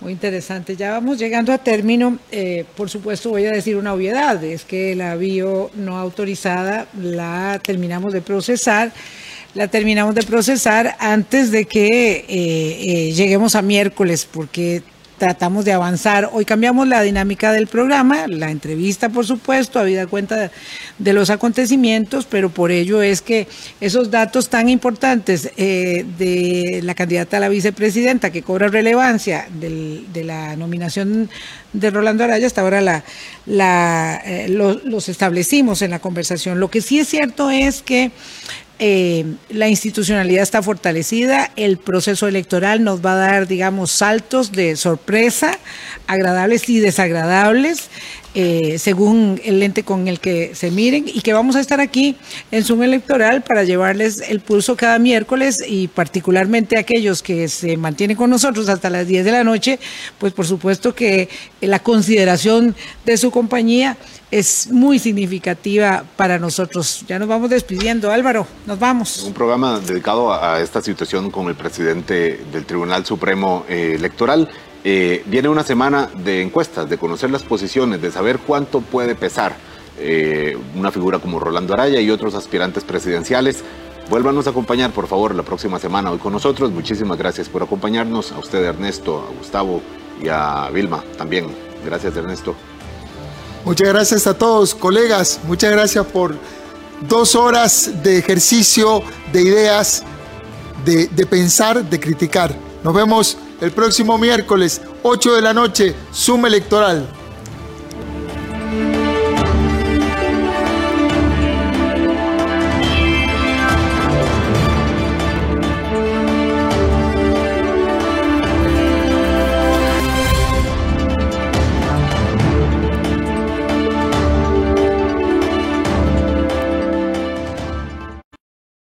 Muy interesante. Ya vamos llegando a término. Eh, por supuesto, voy a decir una obviedad, es que la bio no autorizada la terminamos de procesar. La terminamos de procesar antes de que eh, eh, lleguemos a miércoles, porque tratamos de avanzar. Hoy cambiamos la dinámica del programa, la entrevista, por supuesto, habida cuenta de, los acontecimientos, pero por ello es que esos datos tan importantes eh, de la candidata a la vicepresidenta que cobra relevancia de la nominación de Rolando Araya, hasta ahora la, la, eh, los establecimos en la conversación. Lo que sí es cierto es que eh, la institucionalidad está fortalecida, el proceso electoral nos va a dar, digamos, saltos de sorpresa, agradables y desagradables. Eh, según el lente con el que se miren y que vamos a estar aquí en Zoom Electoral para llevarles el pulso cada miércoles y particularmente aquellos que se mantienen con nosotros hasta las 10 de la noche, pues por supuesto que la consideración de su compañía es muy significativa para nosotros. Ya nos vamos despidiendo. Álvaro, nos vamos.
Un programa dedicado a, esta situación con el presidente del Tribunal Supremo eh, Electoral. Eh, viene una semana de encuestas, de conocer las posiciones, de saber cuánto puede pesar eh, una figura como Rolando Araya y otros aspirantes presidenciales. Vuélvanos a acompañar, por favor, la próxima semana hoy con nosotros. Muchísimas gracias por acompañarnos. A usted, Ernesto, a Gustavo y a Vilma también. Gracias, Ernesto.
Muchas gracias a todos, colegas. Muchas gracias por dos horas de ejercicio, de ideas, de, de pensar, de criticar. Nos vemos el próximo miércoles, 8 de la noche, Suma Electoral.